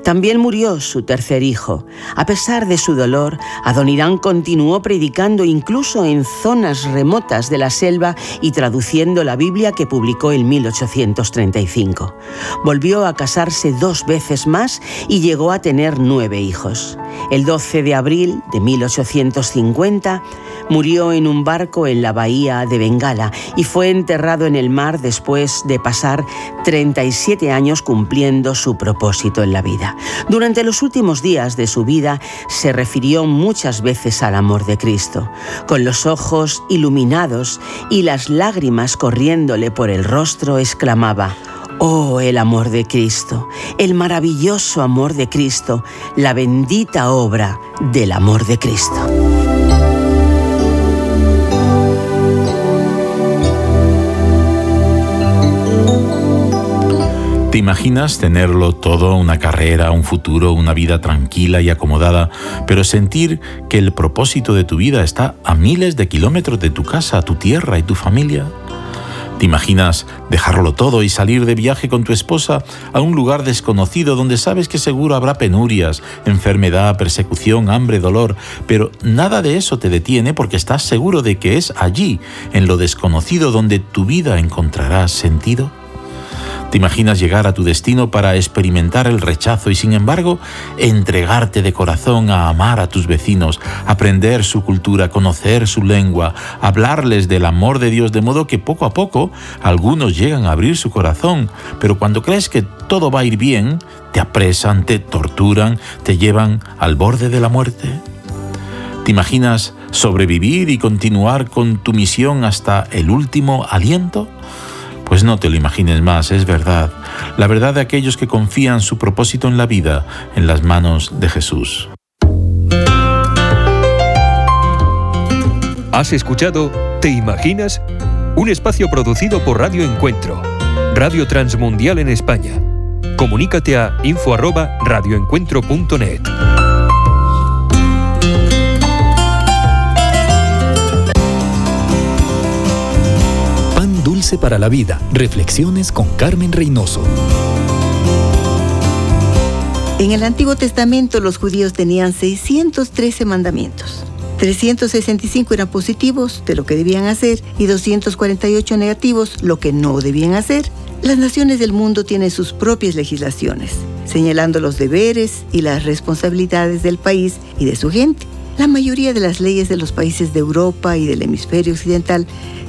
También murió su tercer hijo. A pesar de su dolor, Adonirán continuó predicando incluso en zonas remotas de la selva y traduciendo la Biblia que publicó en 1835. Volvió a casarse dos veces más y llegó a tener nueve hijos. El 12 de abril de 1850 murió en un barco en la bahía de Bengala y fue enterrado en el mar después de pasar 37 años cumpliendo su propósito en la vida. Durante los últimos días de su vida se refirió muchas veces al amor de Cristo. Con los ojos iluminados y las lágrimas corriéndole por el rostro, exclamaba, Oh, el amor de Cristo, el maravilloso amor de Cristo, la bendita obra del amor de Cristo. ¿Te imaginas tenerlo todo, una carrera, un futuro, una vida tranquila y acomodada, pero sentir que el propósito de tu vida está a miles de kilómetros de tu casa, tu tierra y tu familia? ¿Te imaginas dejarlo todo y salir de viaje con tu esposa a un lugar desconocido donde sabes que seguro habrá penurias, enfermedad, persecución, hambre, dolor, pero nada de eso te detiene porque estás seguro de que es allí, en lo desconocido, donde tu vida encontrará sentido? ¿Te imaginas llegar a tu destino para experimentar el rechazo y sin embargo entregarte de corazón a amar a tus vecinos, aprender su cultura, conocer su lengua, hablarles del amor de Dios de modo que poco a poco algunos llegan a abrir su corazón, pero cuando crees que todo va a ir bien, te apresan, te torturan, te llevan al borde de la muerte? ¿Te imaginas ¿Sobrevivir y continuar con tu misión hasta el último aliento? Pues no te lo imagines más, es verdad. La verdad de aquellos que confían su propósito en la vida en las manos de Jesús. ¿Has escuchado ¿Te imaginas? Un espacio producido por Radio Encuentro, Radio Transmundial en España. Comunícate a info@radioencuentro.net. dulce para la vida. Reflexiones con Carmen Reynoso. En el Antiguo Testamento los judíos tenían 613 mandamientos. 365 eran positivos de lo que debían hacer y 248 negativos lo que no debían hacer. Las naciones del mundo tienen sus propias legislaciones, señalando los deberes y las responsabilidades del país y de su gente. La mayoría de las leyes de los países de Europa y del hemisferio occidental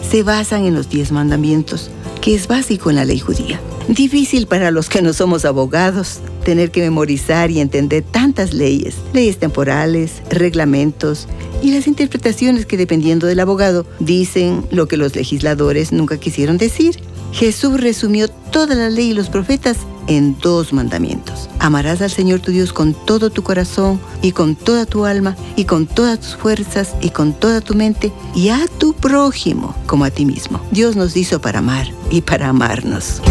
se basan en los diez mandamientos, que es básico en la ley judía. Difícil para los que no somos abogados tener que memorizar y entender tantas leyes, leyes temporales, reglamentos y las interpretaciones que dependiendo del abogado dicen lo que los legisladores nunca quisieron decir. Jesús resumió toda la ley y los profetas en dos mandamientos. Amarás al Señor tu Dios con todo tu corazón y con toda tu alma y con todas tus fuerzas y con toda tu mente y a tu prójimo como a ti mismo. Dios nos hizo para amar y para amarnos.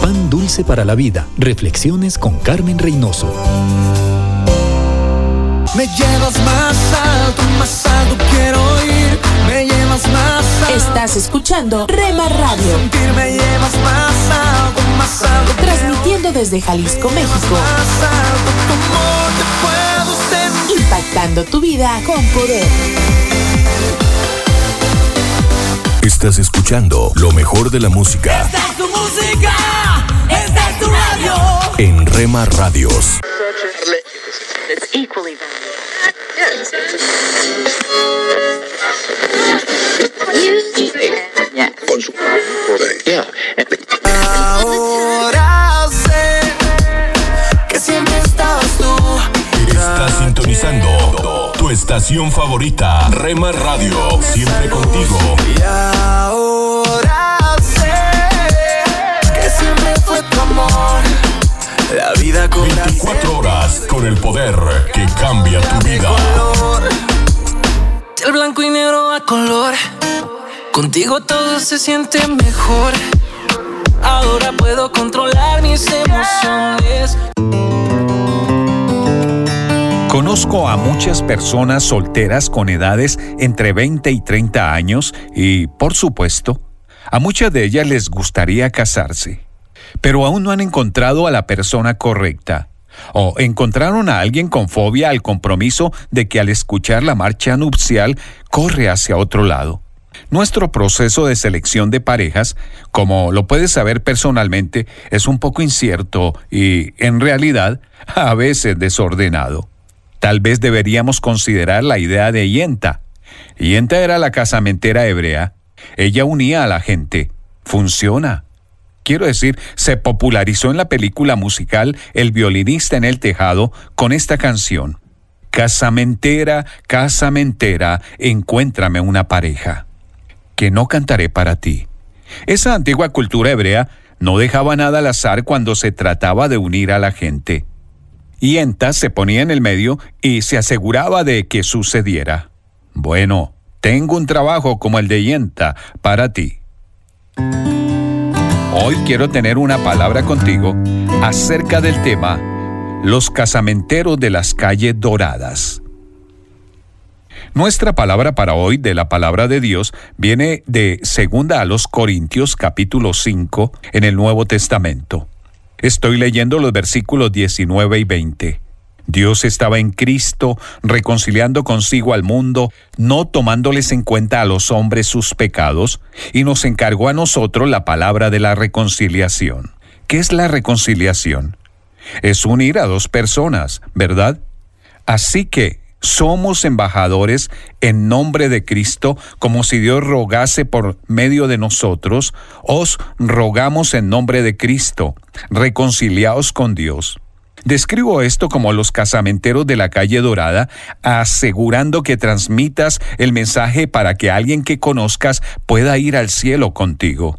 Pan dulce para la vida. Reflexiones con Carmen Reynoso. Me llevas más alto, más alto quiero ir. Me llevas más alto. Estás escuchando Rema Radio. Sentir me llevas más. Transmitiendo desde Jalisco, México. Impactando tu vida con poder. Estás escuchando lo mejor de la música Esta es tu música, esta es tu radio. en Rema Radios. Estación favorita, Rema Radio. Siempre contigo. Y ahora sé que siempre fue tu amor. La vida con 24 horas con el poder que cambia tu vida. El blanco y negro a color. Contigo todo se siente mejor. Ahora puedo controlar mis emociones. Conozco a muchas personas solteras con edades entre 20 y 30 años y, por supuesto, a muchas de ellas les gustaría casarse, pero aún no han encontrado a la persona correcta. O encontraron a alguien con fobia al compromiso de que al escuchar la marcha nupcial corre hacia otro lado. Nuestro proceso de selección de parejas, como lo puedes saber personalmente, es un poco incierto y, en realidad, a veces desordenado. Tal vez deberíamos considerar la idea de Yenta. Yenta era la casamentera hebrea. Ella unía a la gente. Funciona. Quiero decir, se popularizó en la película musical El violinista en el tejado con esta canción. Casamentera, casamentera, encuéntrame una pareja. Que no cantaré para ti. Esa antigua cultura hebrea no dejaba nada al azar cuando se trataba de unir a la gente. Yenta se ponía en el medio y se aseguraba de que sucediera. Bueno, tengo un trabajo como el de Yenta para ti. Hoy quiero tener una palabra contigo acerca del tema Los casamenteros de las calles doradas. Nuestra palabra para hoy de la palabra de Dios viene de Segunda a los Corintios capítulo 5 en el Nuevo Testamento. Estoy leyendo los versículos 19 y 20. Dios estaba en Cristo, reconciliando consigo al mundo, no tomándoles en cuenta a los hombres sus pecados, y nos encargó a nosotros la palabra de la reconciliación. ¿Qué es la reconciliación? Es unir a dos personas, ¿verdad? Así que somos embajadores en nombre de Cristo, como si Dios rogase por medio de nosotros, os rogamos en nombre de Cristo, reconciliaos con Dios. Describo esto como los casamenteros de la calle Dorada, asegurando que transmitas el mensaje para que alguien que conozcas pueda ir al cielo contigo.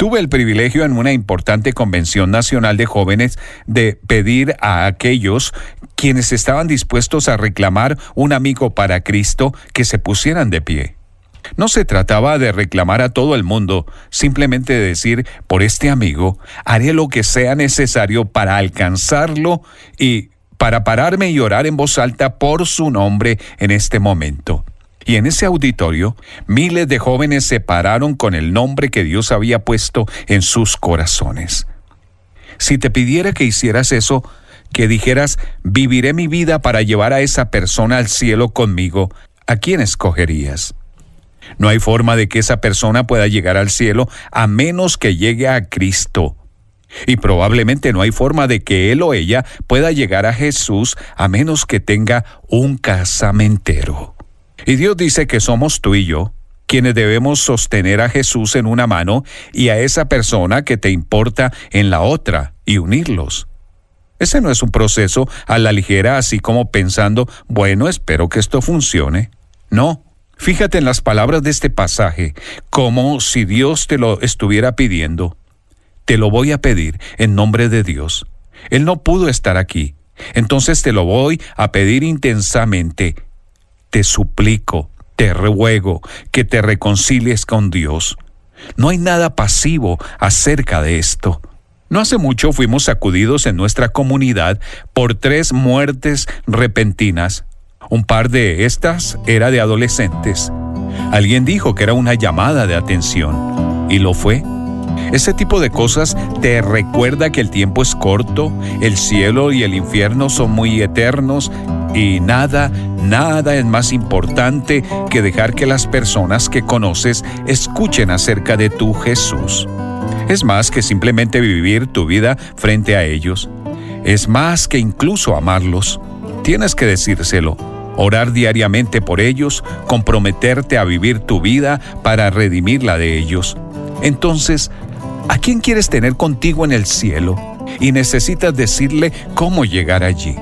Tuve el privilegio en una importante convención nacional de jóvenes de pedir a aquellos quienes estaban dispuestos a reclamar un amigo para Cristo que se pusieran de pie. No se trataba de reclamar a todo el mundo, simplemente de decir, por este amigo, haré lo que sea necesario para alcanzarlo y para pararme y orar en voz alta por su nombre en este momento. Y en ese auditorio, miles de jóvenes se pararon con el nombre que Dios había puesto en sus corazones. Si te pidiera que hicieras eso, que dijeras, viviré mi vida para llevar a esa persona al cielo conmigo, ¿a quién escogerías? No hay forma de que esa persona pueda llegar al cielo a menos que llegue a Cristo. Y probablemente no hay forma de que él o ella pueda llegar a Jesús a menos que tenga un casamentero. Y Dios dice que somos tú y yo quienes debemos sostener a Jesús en una mano y a esa persona que te importa en la otra y unirlos. Ese no es un proceso a la ligera así como pensando, bueno, espero que esto funcione. No, fíjate en las palabras de este pasaje, como si Dios te lo estuviera pidiendo. Te lo voy a pedir en nombre de Dios. Él no pudo estar aquí, entonces te lo voy a pedir intensamente te suplico, te ruego que te reconcilies con Dios. No hay nada pasivo acerca de esto. No hace mucho fuimos sacudidos en nuestra comunidad por tres muertes repentinas. Un par de estas era de adolescentes. Alguien dijo que era una llamada de atención, y lo fue. Ese tipo de cosas te recuerda que el tiempo es corto, el cielo y el infierno son muy eternos y nada, nada es más importante que dejar que las personas que conoces escuchen acerca de tu Jesús. Es más que simplemente vivir tu vida frente a ellos. Es más que incluso amarlos. Tienes que decírselo orar diariamente por ellos, comprometerte a vivir tu vida para redimirla de ellos. Entonces, ¿a quién quieres tener contigo en el cielo? Y necesitas decirle cómo llegar allí.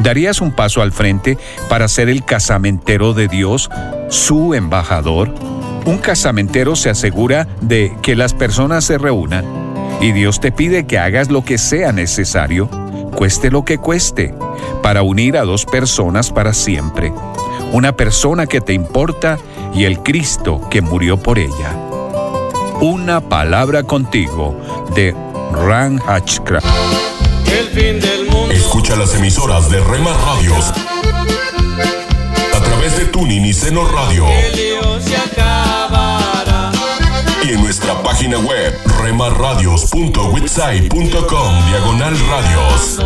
¿Darías un paso al frente para ser el casamentero de Dios, su embajador? Un casamentero se asegura de que las personas se reúnan y Dios te pide que hagas lo que sea necesario, cueste lo que cueste, para unir a dos personas para siempre. Una persona que te importa y el Cristo que murió por ella. Una palabra contigo de Ran Hatchcraft. Escucha las emisoras de Rema Radios a través de Tuning y Seno Radio. Y en nuestra página web remarradios.witsai.com diagonal radios.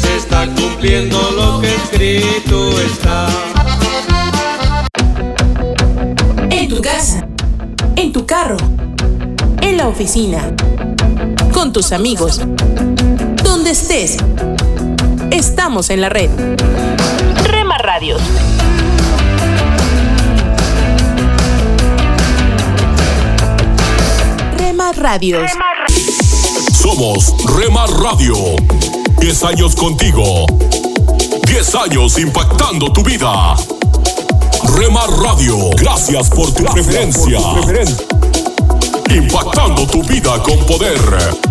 Se está cumpliendo lo que escrito está. En tu casa, en tu carro, en la oficina, con tus amigos, donde estés. Estamos en la red. Rema Radios. Rema Radios. Somos Rema Radio. 10 años contigo. 10 años impactando tu vida. Rema Radio, gracias por tu preferencia. Impactando tu vida con poder.